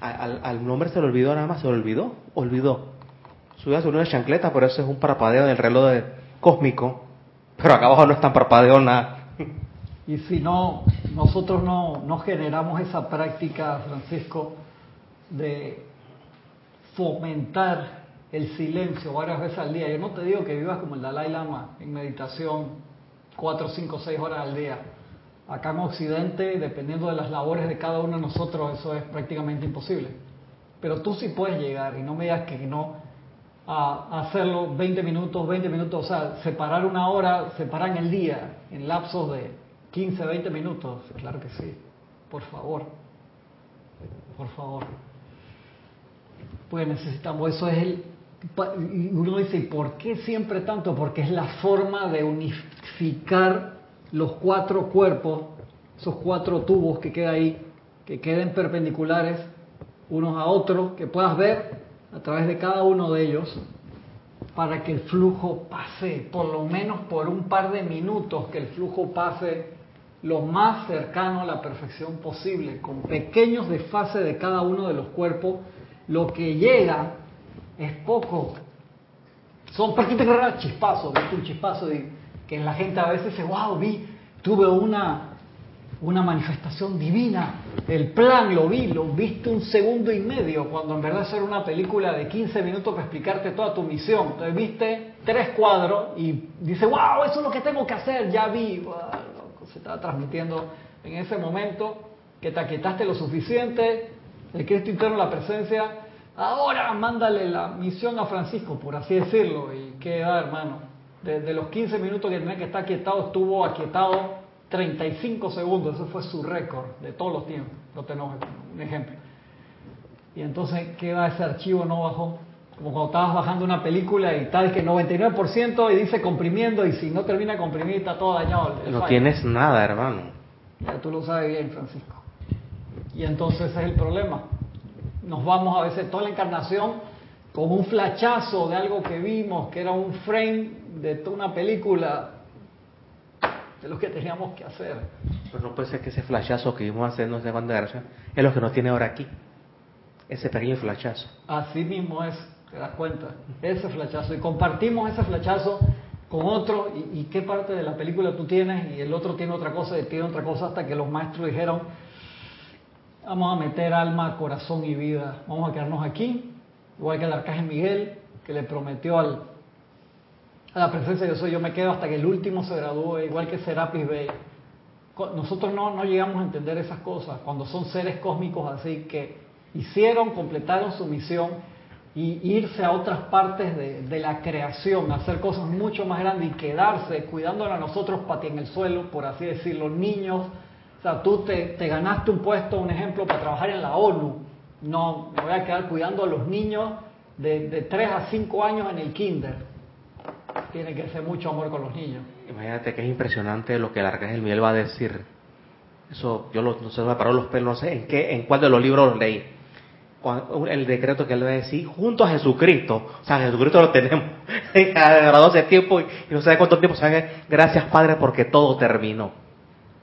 Al, al, nombre se le olvidó nada más, se le olvidó, olvidó. Subió a su una chancleta, pero eso es un parpadeo del reloj de, cósmico, pero acá abajo no es tan parpadeo nada. Y si no, nosotros no, no generamos esa práctica, Francisco, de fomentar el silencio varias veces al día. Yo no te digo que vivas como el Dalai Lama en meditación cuatro, cinco, seis horas al día. Acá en Occidente, dependiendo de las labores de cada uno de nosotros, eso es prácticamente imposible. Pero tú sí puedes llegar y no me digas que no a hacerlo 20 minutos, 20 minutos, o sea, separar una hora, separar en el día, en lapsos de 15, 20 minutos. Claro que sí, por favor, por favor. Pues necesitamos, eso es el... Uno dice, ¿por qué siempre tanto? Porque es la forma de unificar los cuatro cuerpos, esos cuatro tubos que quedan ahí, que queden perpendiculares unos a otros, que puedas ver a través de cada uno de ellos para que el flujo pase, por lo menos por un par de minutos, que el flujo pase lo más cercano a la perfección posible, con pequeños desfases de cada uno de los cuerpos, lo que llega es poco. Son chispazos, ¿viste? un chispazo que la gente a veces dice, wow, vi, tuve una una manifestación divina. El plan lo vi, lo viste un segundo y medio, cuando en verdad era una película de 15 minutos para explicarte toda tu misión. Entonces viste tres cuadros y dice, wow, eso es lo que tengo que hacer, ya vi. se estaba transmitiendo en ese momento que te aquietaste lo suficiente, el Cristo interno, la presencia. Ahora mándale la misión a Francisco, por así decirlo. Y queda, hermano. Desde los 15 minutos que tenía que estar aquietado, estuvo aquietado 35 segundos, ese fue su récord de todos los tiempos. No tenemos un ejemplo. Y entonces queda ese archivo no bajó. Como cuando estabas bajando una película y tal que 99% y dice comprimiendo y si no termina comprimir está todo dañado. No tienes nada, hermano. Ya tú lo sabes bien, Francisco. Y entonces ese es el problema. Nos vamos a veces toda la encarnación con un flachazo de algo que vimos, que era un frame de toda una película de lo que teníamos que hacer. Pero no puede ser que ese flashazo que vimos hacer no sé cuándo es lo que nos tiene ahora aquí. Ese pequeño flashazo. Así mismo es, te das cuenta. Ese flashazo. Y compartimos ese flashazo con otro. Y, qué parte de la película tú tienes? Y el otro tiene otra cosa y tiene otra cosa hasta que los maestros dijeron, vamos a meter alma, corazón y vida. Vamos a quedarnos aquí. Igual que el arcángel Miguel, que le prometió al, a la presencia de Dios, yo me quedo hasta que el último se gradúe, igual que Serapis Bey. Nosotros no, no llegamos a entender esas cosas cuando son seres cósmicos así que hicieron, completaron su misión y irse a otras partes de, la creación, hacer cosas mucho más grandes y quedarse cuidándonos a nosotros ti en el suelo, por así decirlo, niños. O sea, tú te, te ganaste un puesto, un ejemplo, para trabajar en la ONU. No, me voy a quedar cuidando a los niños de, de 3 a 5 años en el kinder tiene que ser mucho amor con los niños. Imagínate que es impresionante lo que el arcángel Miguel va a decir. Eso, yo lo, no sé, me paró los pelos, no sé en qué, en cuál de los libros lo leí. El decreto que él va a decir, junto a Jesucristo, o sea, Jesucristo lo tenemos, grado hace tiempo y, no sé cuánto tiempo, ¿saben? gracias Padre porque todo terminó,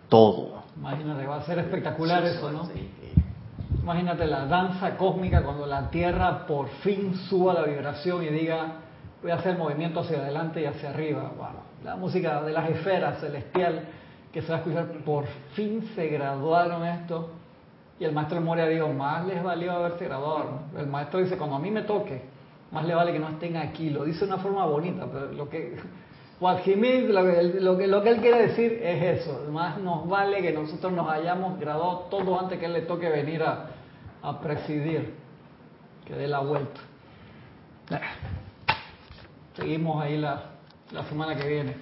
todo. Imagínate, va a ser espectacular eso, ¿no? Imagínate la danza cósmica cuando la Tierra por fin suba la vibración y diga, voy a hacer movimiento hacia adelante y hacia arriba. la música de las esferas celestial que se va a escuchar, por fin se graduaron esto. Y el maestro Moria dijo, más les valió haberse graduado. El maestro dice, cuando a mí me toque, más le vale que no estén aquí. Lo dice de una forma bonita, pero lo que... What lo que, lo que él quiere decir es eso. Más nos vale que nosotros nos hayamos graduado todo antes que él le toque venir a, a presidir, que dé la vuelta. Seguimos ahí la, la semana que viene,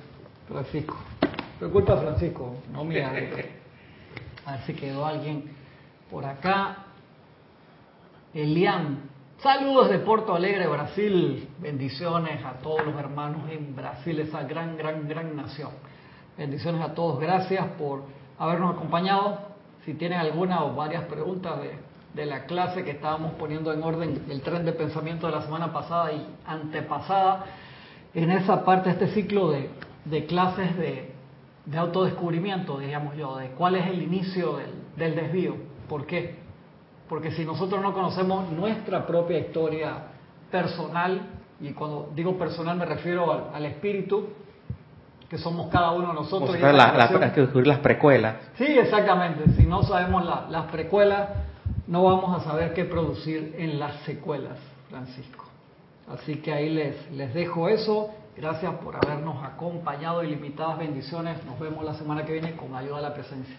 Francisco. Fue culpa de Francisco, no mía. A ver si quedó alguien por acá. Elian, saludos de Porto Alegre, Brasil. Bendiciones a todos los hermanos en Brasil, esa gran, gran, gran nación. Bendiciones a todos. Gracias por habernos acompañado. Si tienen alguna o varias preguntas de, de la clase que estábamos poniendo en orden, el tren de pensamiento de la semana pasada y antepasada, en esa parte, este ciclo de, clases de, autodescubrimiento, digamos yo, de cuál es el inicio del, desvío. ¿Por qué? Porque si nosotros no conocemos nuestra propia historia personal, y cuando digo personal me refiero al, espíritu, que somos cada uno de nosotros. hay que descubrir las precuelas. Sí, exactamente. Si no sabemos las precuelas, no vamos a saber qué producir en las secuelas, Francisco. Así que ahí les, les dejo eso. Gracias por habernos acompañado. Ilimitadas bendiciones. Nos vemos la semana que viene con ayuda de la presencia.